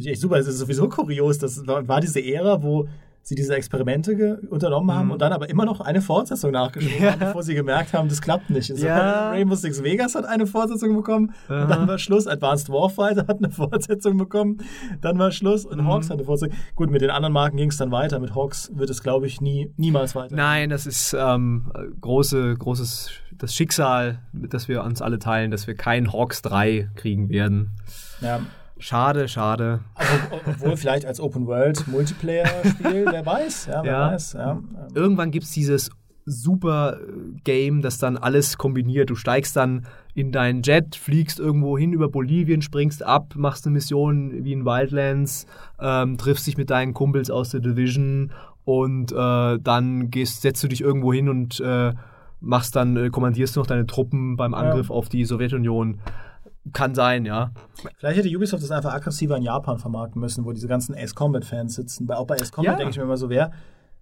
[SPEAKER 1] Finde ich echt super. Es ist sowieso kurios. Das war, war diese Ära, wo sie diese Experimente unternommen haben mhm. und dann aber immer noch eine Fortsetzung nachgeschoben ja. haben, bevor sie gemerkt haben, das klappt nicht. Also ja. Rainbow Six Vegas hat eine Fortsetzung bekommen Aha. und dann war Schluss. Advanced Warfighter hat eine Fortsetzung bekommen, dann war Schluss und mhm. Hawks hat eine Fortsetzung. Gut, mit den anderen Marken ging es dann weiter. Mit Hawks wird es, glaube ich, nie, niemals weiter.
[SPEAKER 2] Nein, das ist ähm, große, großes das Schicksal, das wir uns alle teilen, dass wir kein Hawks 3 kriegen werden. Ja, Schade, schade.
[SPEAKER 1] Also, obwohl vielleicht als Open World Multiplayer-Spiel, wer weiß, ja, wer ja. weiß. Ja.
[SPEAKER 2] Irgendwann gibt es dieses super äh, Game, das dann alles kombiniert. Du steigst dann in deinen Jet, fliegst irgendwo hin über Bolivien, springst ab, machst eine Mission wie in Wildlands, ähm, triffst dich mit deinen Kumpels aus der Division und äh, dann gehst, setzt du dich irgendwo hin und äh, machst dann, äh, kommandierst du noch deine Truppen beim Angriff ja. auf die Sowjetunion. Kann sein, ja.
[SPEAKER 1] Vielleicht hätte Ubisoft das einfach aggressiver in Japan vermarkten müssen, wo diese ganzen Ace Combat-Fans sitzen. Auch bei Ace Combat ja. denke ich mir immer so, wer.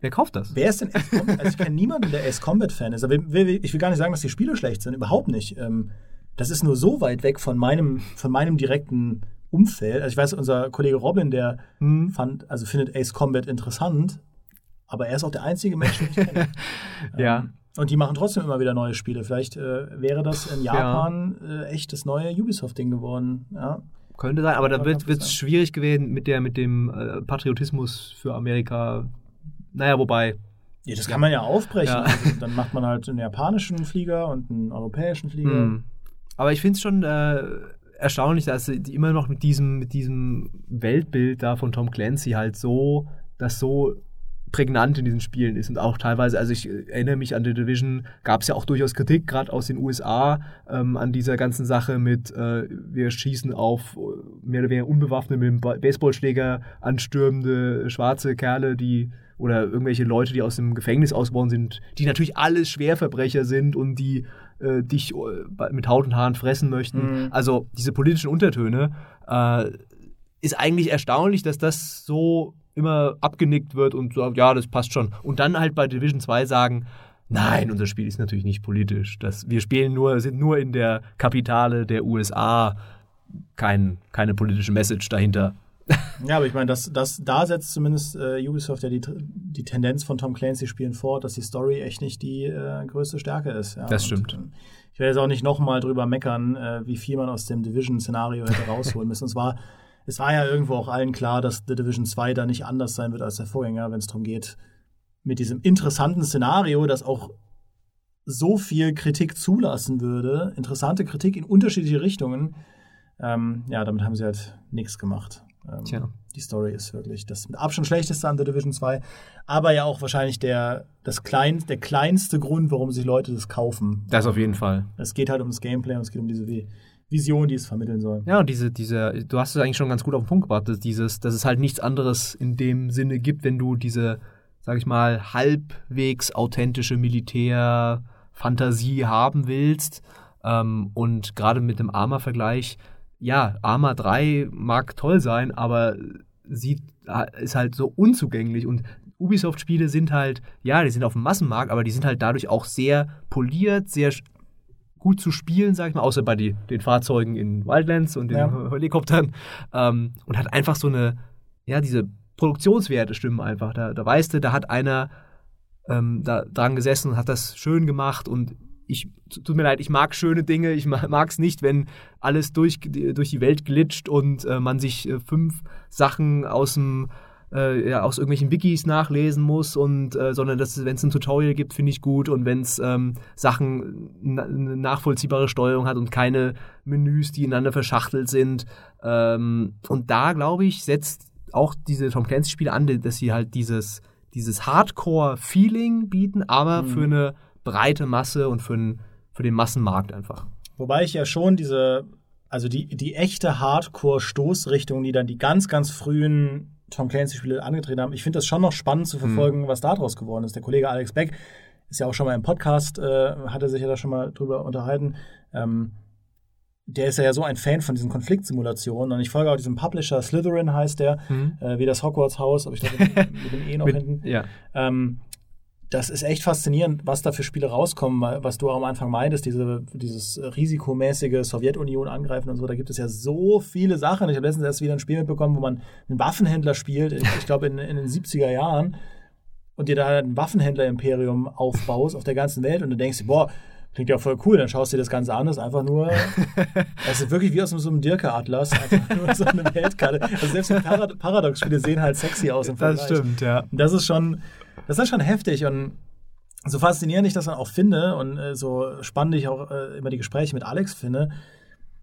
[SPEAKER 2] Wer kauft das?
[SPEAKER 1] Wer ist denn Ace Combat? Also ich kenne niemanden, der Ace Combat-Fan ist. Aber ich will gar nicht sagen, dass die Spiele schlecht sind. Überhaupt nicht. Ähm, das ist nur so weit weg von meinem, von meinem direkten Umfeld. Also ich weiß, unser Kollege Robin, der hm. fand, also findet Ace Combat interessant, aber er ist auch der einzige Mensch, den ich kenne.
[SPEAKER 2] ja.
[SPEAKER 1] Ähm, und die machen trotzdem immer wieder neue Spiele. Vielleicht äh, wäre das in Japan ja. äh, echt das neue Ubisoft-Ding geworden. Ja.
[SPEAKER 2] Könnte sein, aber da wird es schwierig gewesen mit, der, mit dem äh, Patriotismus für Amerika. Naja, wobei.
[SPEAKER 1] Ja, das kann man ja aufbrechen. Ja. Also, dann macht man halt einen japanischen Flieger und einen europäischen Flieger. Hm.
[SPEAKER 2] Aber ich finde es schon äh, erstaunlich, dass die immer noch mit diesem, mit diesem Weltbild da von Tom Clancy halt so, das so prägnant in diesen Spielen ist und auch teilweise, also ich erinnere mich an The Division, gab es ja auch durchaus Kritik, gerade aus den USA, ähm, an dieser ganzen Sache mit, äh, wir schießen auf äh, mehr oder weniger unbewaffnete, mit dem Baseballschläger anstürmende schwarze Kerle, die oder irgendwelche Leute, die aus dem Gefängnis ausgebrochen sind, die natürlich alles Schwerverbrecher sind und die äh, dich äh, mit Haut und Haaren fressen möchten. Mhm. Also diese politischen Untertöne äh, ist eigentlich erstaunlich, dass das so immer abgenickt wird und sagt, ja, das passt schon. Und dann halt bei Division 2 sagen, nein, unser Spiel ist natürlich nicht politisch. Das, wir spielen nur, sind nur in der Kapitale der USA. Kein, keine politische Message dahinter.
[SPEAKER 1] Ja, aber ich meine, das, das, da setzt zumindest äh, Ubisoft ja die, die Tendenz von Tom Clancy-Spielen fort, dass die Story echt nicht die äh, größte Stärke ist. Ja.
[SPEAKER 2] Das stimmt. Und, äh,
[SPEAKER 1] ich werde jetzt auch nicht nochmal drüber meckern, äh, wie viel man aus dem Division-Szenario hätte rausholen müssen. Und zwar es war ja irgendwo auch allen klar, dass The Division 2 da nicht anders sein wird als der Vorgänger, wenn es darum geht, mit diesem interessanten Szenario, das auch so viel Kritik zulassen würde, interessante Kritik in unterschiedliche Richtungen, ähm, ja, damit haben sie halt nichts gemacht. Ähm, Tja. Die Story ist wirklich das mit Abstand schlechteste an The Division 2, aber ja auch wahrscheinlich der, das klein, der kleinste Grund, warum sich Leute das kaufen.
[SPEAKER 2] Das auf jeden Fall.
[SPEAKER 1] Es geht halt ums Gameplay und es geht um diese Vision, die es vermitteln soll.
[SPEAKER 2] Ja, diese, diese, du hast es eigentlich schon ganz gut auf den Punkt gebracht, dass, dieses, dass es halt nichts anderes in dem Sinne gibt, wenn du diese, sag ich mal, halbwegs authentische Militärfantasie haben willst. Ähm, und gerade mit dem Arma-Vergleich, ja, Arma 3 mag toll sein, aber sieht, ist halt so unzugänglich und Ubisoft-Spiele sind halt, ja, die sind auf dem Massenmarkt, aber die sind halt dadurch auch sehr poliert, sehr gut zu spielen, sag ich mal, außer bei die, den Fahrzeugen in Wildlands und den ja. Helikoptern. Ähm, und hat einfach so eine, ja, diese Produktionswerte stimmen einfach. Da, da weißt du, da hat einer ähm, da dran gesessen und hat das schön gemacht und ich, tut mir leid, ich mag schöne Dinge, ich mag es nicht, wenn alles durch, durch die Welt glitscht und äh, man sich äh, fünf Sachen aus dem äh, ja, aus irgendwelchen Wikis nachlesen muss und äh, sondern wenn es ein Tutorial gibt, finde ich gut und wenn es ähm, Sachen na, eine nachvollziehbare Steuerung hat und keine Menüs, die ineinander verschachtelt sind. Ähm, und da glaube ich setzt auch diese Tom Clancy Spiele an, dass sie halt dieses dieses Hardcore-Feeling bieten, aber mhm. für eine breite Masse und für, ein, für den Massenmarkt einfach.
[SPEAKER 1] Wobei ich ja schon diese, also die, die echte Hardcore-Stoßrichtung, die dann die ganz, ganz frühen Tom Clancy-Spiele angetreten haben, ich finde das schon noch spannend zu verfolgen, mhm. was daraus geworden ist. Der Kollege Alex Beck ist ja auch schon mal im Podcast, äh, hatte sich ja da schon mal drüber unterhalten. Ähm, der ist ja so ein Fan von diesen Konfliktsimulationen und ich folge auch diesem Publisher, Slytherin heißt der, mhm. äh, wie das Hogwarts-Haus, aber ich glaube mit, mit, dem E noch mit, hinten.
[SPEAKER 2] Ja.
[SPEAKER 1] Ähm, das ist echt faszinierend, was da für Spiele rauskommen, was du auch am Anfang meintest, diese, dieses risikomäßige Sowjetunion angreifen und so. Da gibt es ja so viele Sachen. Ich habe letztens erst wieder ein Spiel mitbekommen, wo man einen Waffenhändler spielt, ich glaube in, in den 70er Jahren, und dir da ein Waffenhändler-Imperium aufbaust auf der ganzen Welt und du denkst, boah, Klingt ja voll cool, dann schaust du dir das Ganze an, das ist einfach nur, das ist wirklich wie aus so einem Dirke-Atlas, einfach nur so eine Weltkarte. Also selbst die Parad Paradox-Spiele sehen halt sexy aus im
[SPEAKER 2] Vergleich. Das stimmt, ja.
[SPEAKER 1] das ist schon, das ist schon heftig und so faszinierend ich das dann auch finde und äh, so spannend ich auch äh, immer die Gespräche mit Alex finde,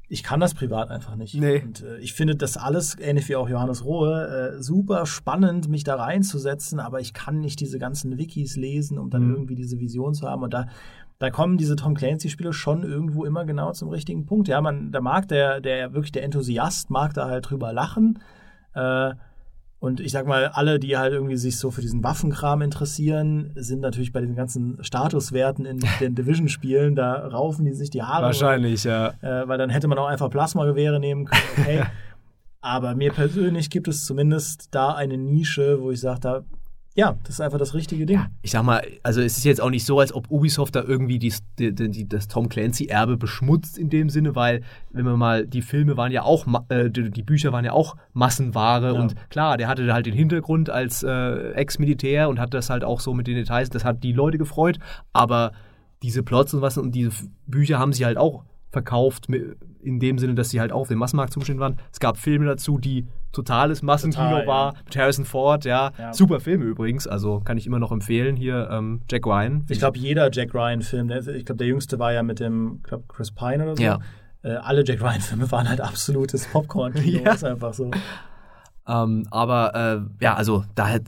[SPEAKER 1] ich kann das privat einfach nicht.
[SPEAKER 2] Nee.
[SPEAKER 1] Und äh, ich finde das alles, ähnlich wie auch Johannes Rohe, äh, super spannend, mich da reinzusetzen, aber ich kann nicht diese ganzen Wikis lesen, um dann mhm. irgendwie diese Vision zu haben. Und da, da kommen diese Tom Clancy-Spiele schon irgendwo immer genau zum richtigen Punkt. Ja, man, da mag der, der wirklich der Enthusiast, mag da halt drüber lachen. Äh, und ich sag mal, alle, die halt irgendwie sich so für diesen Waffenkram interessieren, sind natürlich bei den ganzen Statuswerten in den Division-Spielen, da raufen die sich die Haare.
[SPEAKER 2] Wahrscheinlich, ja.
[SPEAKER 1] Äh, weil dann hätte man auch einfach Plasmagewehre nehmen können. Okay. Aber mir persönlich gibt es zumindest da eine Nische, wo ich sage, da ja, das ist einfach das richtige Ding. Ja,
[SPEAKER 2] ich sag mal, also es ist jetzt auch nicht so, als ob Ubisoft da irgendwie die, die, die, das Tom Clancy-Erbe beschmutzt in dem Sinne, weil, wenn man mal, die Filme waren ja auch, äh, die Bücher waren ja auch Massenware ja. und klar, der hatte halt den Hintergrund als äh, Ex-Militär und hat das halt auch so mit den Details, das hat die Leute gefreut, aber diese Plots und was und diese Bücher haben sie halt auch verkauft, in dem Sinne, dass sie halt auch auf dem Massenmarkt zugeschnitten waren. Es gab Filme dazu, die totales Massenkino Total, war, ja. mit Harrison Ford, ja. ja. Super Filme übrigens, also kann ich immer noch empfehlen. Hier ähm, Jack Ryan.
[SPEAKER 1] Ich glaube, jeder Jack Ryan-Film, ich glaube, der jüngste war ja mit dem, ich glaube, Chris Pine oder so.
[SPEAKER 2] Ja.
[SPEAKER 1] Äh, alle Jack Ryan-Filme waren halt absolutes Popcorn-Kino, ja. ist einfach so.
[SPEAKER 2] Ähm, aber äh, ja, also da hat,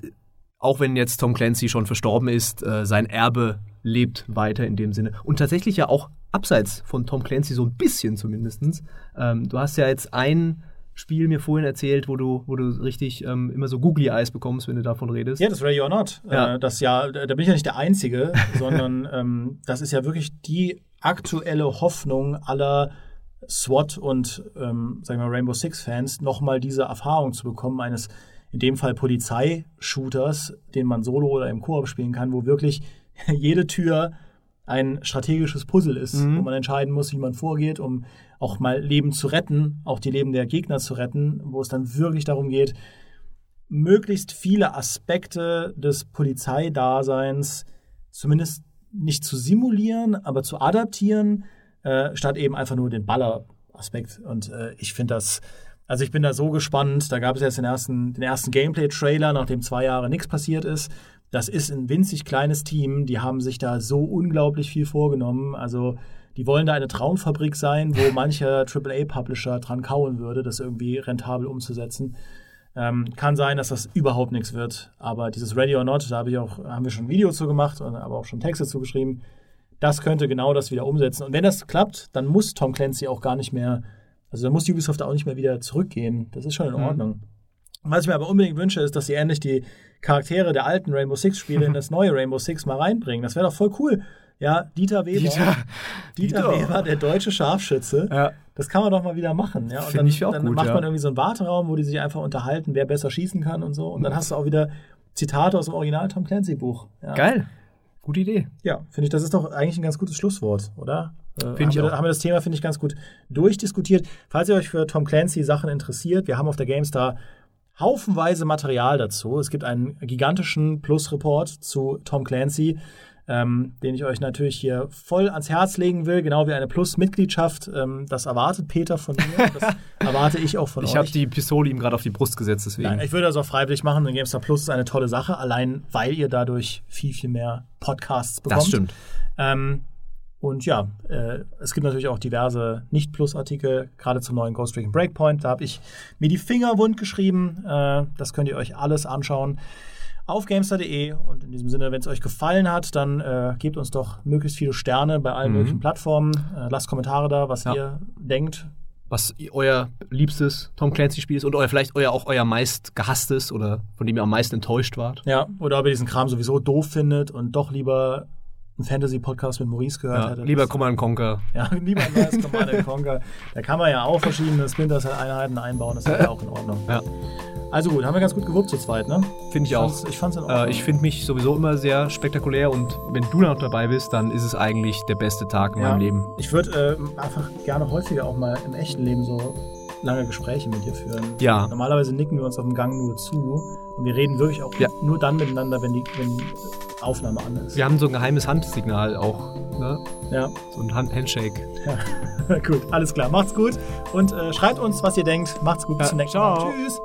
[SPEAKER 2] auch wenn jetzt Tom Clancy schon verstorben ist, äh, sein Erbe lebt weiter in dem Sinne. Und tatsächlich ja auch abseits von Tom Clancy so ein bisschen zumindest. Ähm, du hast ja jetzt ein Spiel mir vorhin erzählt, wo du, wo du richtig ähm, immer so Googly Eyes bekommst, wenn du davon redest.
[SPEAKER 1] Ja, das Ready or Not. Ja. Äh, das ja, da bin ich ja nicht der Einzige, sondern ähm, das ist ja wirklich die aktuelle Hoffnung aller SWAT und ähm, sagen wir Rainbow Six Fans, nochmal diese Erfahrung zu bekommen eines in dem Fall Polizeishooters, den man solo oder im Koop spielen kann, wo wirklich jede Tür ein strategisches Puzzle ist, mhm. wo man entscheiden muss, wie man vorgeht, um auch mal Leben zu retten, auch die Leben der Gegner zu retten, wo es dann wirklich darum geht, möglichst viele Aspekte des Polizeidaseins zumindest nicht zu simulieren, aber zu adaptieren, äh, statt eben einfach nur den Baller-Aspekt. Und äh, ich finde das, also ich bin da so gespannt. Da gab es jetzt den ersten, den ersten Gameplay-Trailer, nachdem zwei Jahre nichts passiert ist. Das ist ein winzig kleines Team, die haben sich da so unglaublich viel vorgenommen. Also die wollen da eine Traumfabrik sein, wo mancher AAA-Publisher dran kauen würde, das irgendwie rentabel umzusetzen. Ähm, kann sein, dass das überhaupt nichts wird. Aber dieses Ready or Not, da hab ich auch, haben wir schon ein Video zu gemacht, aber auch schon Texte zu geschrieben. Das könnte genau das wieder umsetzen. Und wenn das klappt, dann muss Tom Clancy auch gar nicht mehr, also dann muss Ubisoft auch nicht mehr wieder zurückgehen. Das ist schon in mhm. Ordnung. Mhm. Was ich mir aber unbedingt wünsche, ist, dass sie endlich die Charaktere der alten Rainbow Six Spiele in das neue Rainbow Six mal reinbringen. Das wäre doch voll cool. Ja, Dieter Weber.
[SPEAKER 2] Dieter,
[SPEAKER 1] Dieter, Dieter. Weber, der deutsche Scharfschütze.
[SPEAKER 2] Ja.
[SPEAKER 1] Das kann man doch mal wieder machen. Ja? Und
[SPEAKER 2] Finde ich auch
[SPEAKER 1] dann
[SPEAKER 2] gut,
[SPEAKER 1] macht
[SPEAKER 2] ja.
[SPEAKER 1] man irgendwie so einen Warteraum, wo die sich einfach unterhalten, wer besser schießen kann und so. Und dann hast du auch wieder Zitate aus dem Original Tom Clancy Buch.
[SPEAKER 2] Ja. Geil. Gute Idee.
[SPEAKER 1] Ja, finde ich, das ist doch eigentlich ein ganz gutes Schlusswort, oder?
[SPEAKER 2] Äh, finde ich
[SPEAKER 1] auch. haben wir das Thema, finde ich, ganz gut durchdiskutiert. Falls ihr euch für Tom Clancy Sachen interessiert, wir haben auf der GameStar haufenweise Material dazu. Es gibt einen gigantischen Plus-Report zu Tom Clancy. ähm, den ich euch natürlich hier voll ans Herz legen will, genau wie eine Plus-Mitgliedschaft. Ähm, das erwartet Peter von mir, das erwarte ich auch von
[SPEAKER 2] ich
[SPEAKER 1] euch.
[SPEAKER 2] Ich habe die Pistole ihm gerade auf die Brust gesetzt, deswegen.
[SPEAKER 1] Nein, ich würde das auch freiwillig machen, denn GameStar Plus ist eine tolle Sache, allein weil ihr dadurch viel, viel mehr Podcasts bekommt.
[SPEAKER 2] Das stimmt.
[SPEAKER 1] Ähm, und ja, äh, es gibt natürlich auch diverse Nicht-Plus-Artikel, gerade zum neuen Ghost Recon Breakpoint. Da habe ich mir die Finger wund geschrieben. Äh, das könnt ihr euch alles anschauen auf gamestar.de. Und in diesem Sinne, wenn es euch gefallen hat, dann äh, gebt uns doch möglichst viele Sterne bei allen
[SPEAKER 2] Mhm.
[SPEAKER 1] möglichen Plattformen. Äh, lasst Kommentare da, was
[SPEAKER 2] Ja.
[SPEAKER 1] ihr denkt.
[SPEAKER 2] Was euer liebstes Tom Clancy-Spiel ist und euer, vielleicht euer, auch euer meist gehasstes oder von dem ihr am meisten enttäuscht wart.
[SPEAKER 1] Ja, oder ob ihr diesen Kram sowieso doof findet und doch lieber einen Fantasy-Podcast mit Maurice gehört
[SPEAKER 2] Ja,
[SPEAKER 1] hättet.
[SPEAKER 2] lieber Command Conquer.
[SPEAKER 1] Ja, lieber neues Command Conquer. Da kann man ja auch verschiedene Splinter Cell-Einheiten einbauen, das ist ja auch in Ordnung.
[SPEAKER 2] Ja.
[SPEAKER 1] Also gut, haben wir ganz gut gewuppt zu zweit, ne?
[SPEAKER 2] Finde ich auch.
[SPEAKER 1] fand's- Ich fand's in Ordnung.
[SPEAKER 2] Äh, ich finde mich sowieso immer sehr spektakulär und wenn du noch dabei bist, dann ist es eigentlich der beste Tag in
[SPEAKER 1] Ja.
[SPEAKER 2] meinem Leben.
[SPEAKER 1] Ich würde äh, einfach gerne häufiger auch mal im echten Leben so lange Gespräche mit dir führen.
[SPEAKER 2] Ja.
[SPEAKER 1] Normalerweise nicken wir uns auf dem Gang nur zu und wir reden wirklich auch
[SPEAKER 2] Ja.
[SPEAKER 1] nur dann miteinander, wenn die, wenn Aufnahme an ist.
[SPEAKER 2] Wir haben so ein geheimes Handsignal auch, ne?
[SPEAKER 1] Ja.
[SPEAKER 2] So ein Hand Handshake.
[SPEAKER 1] gut, alles klar. Macht's gut und äh, schreibt uns, was ihr denkt. Macht's gut, bis
[SPEAKER 2] Ja,
[SPEAKER 1] zum nächsten
[SPEAKER 2] ciao.
[SPEAKER 1] Mal. Tschüss.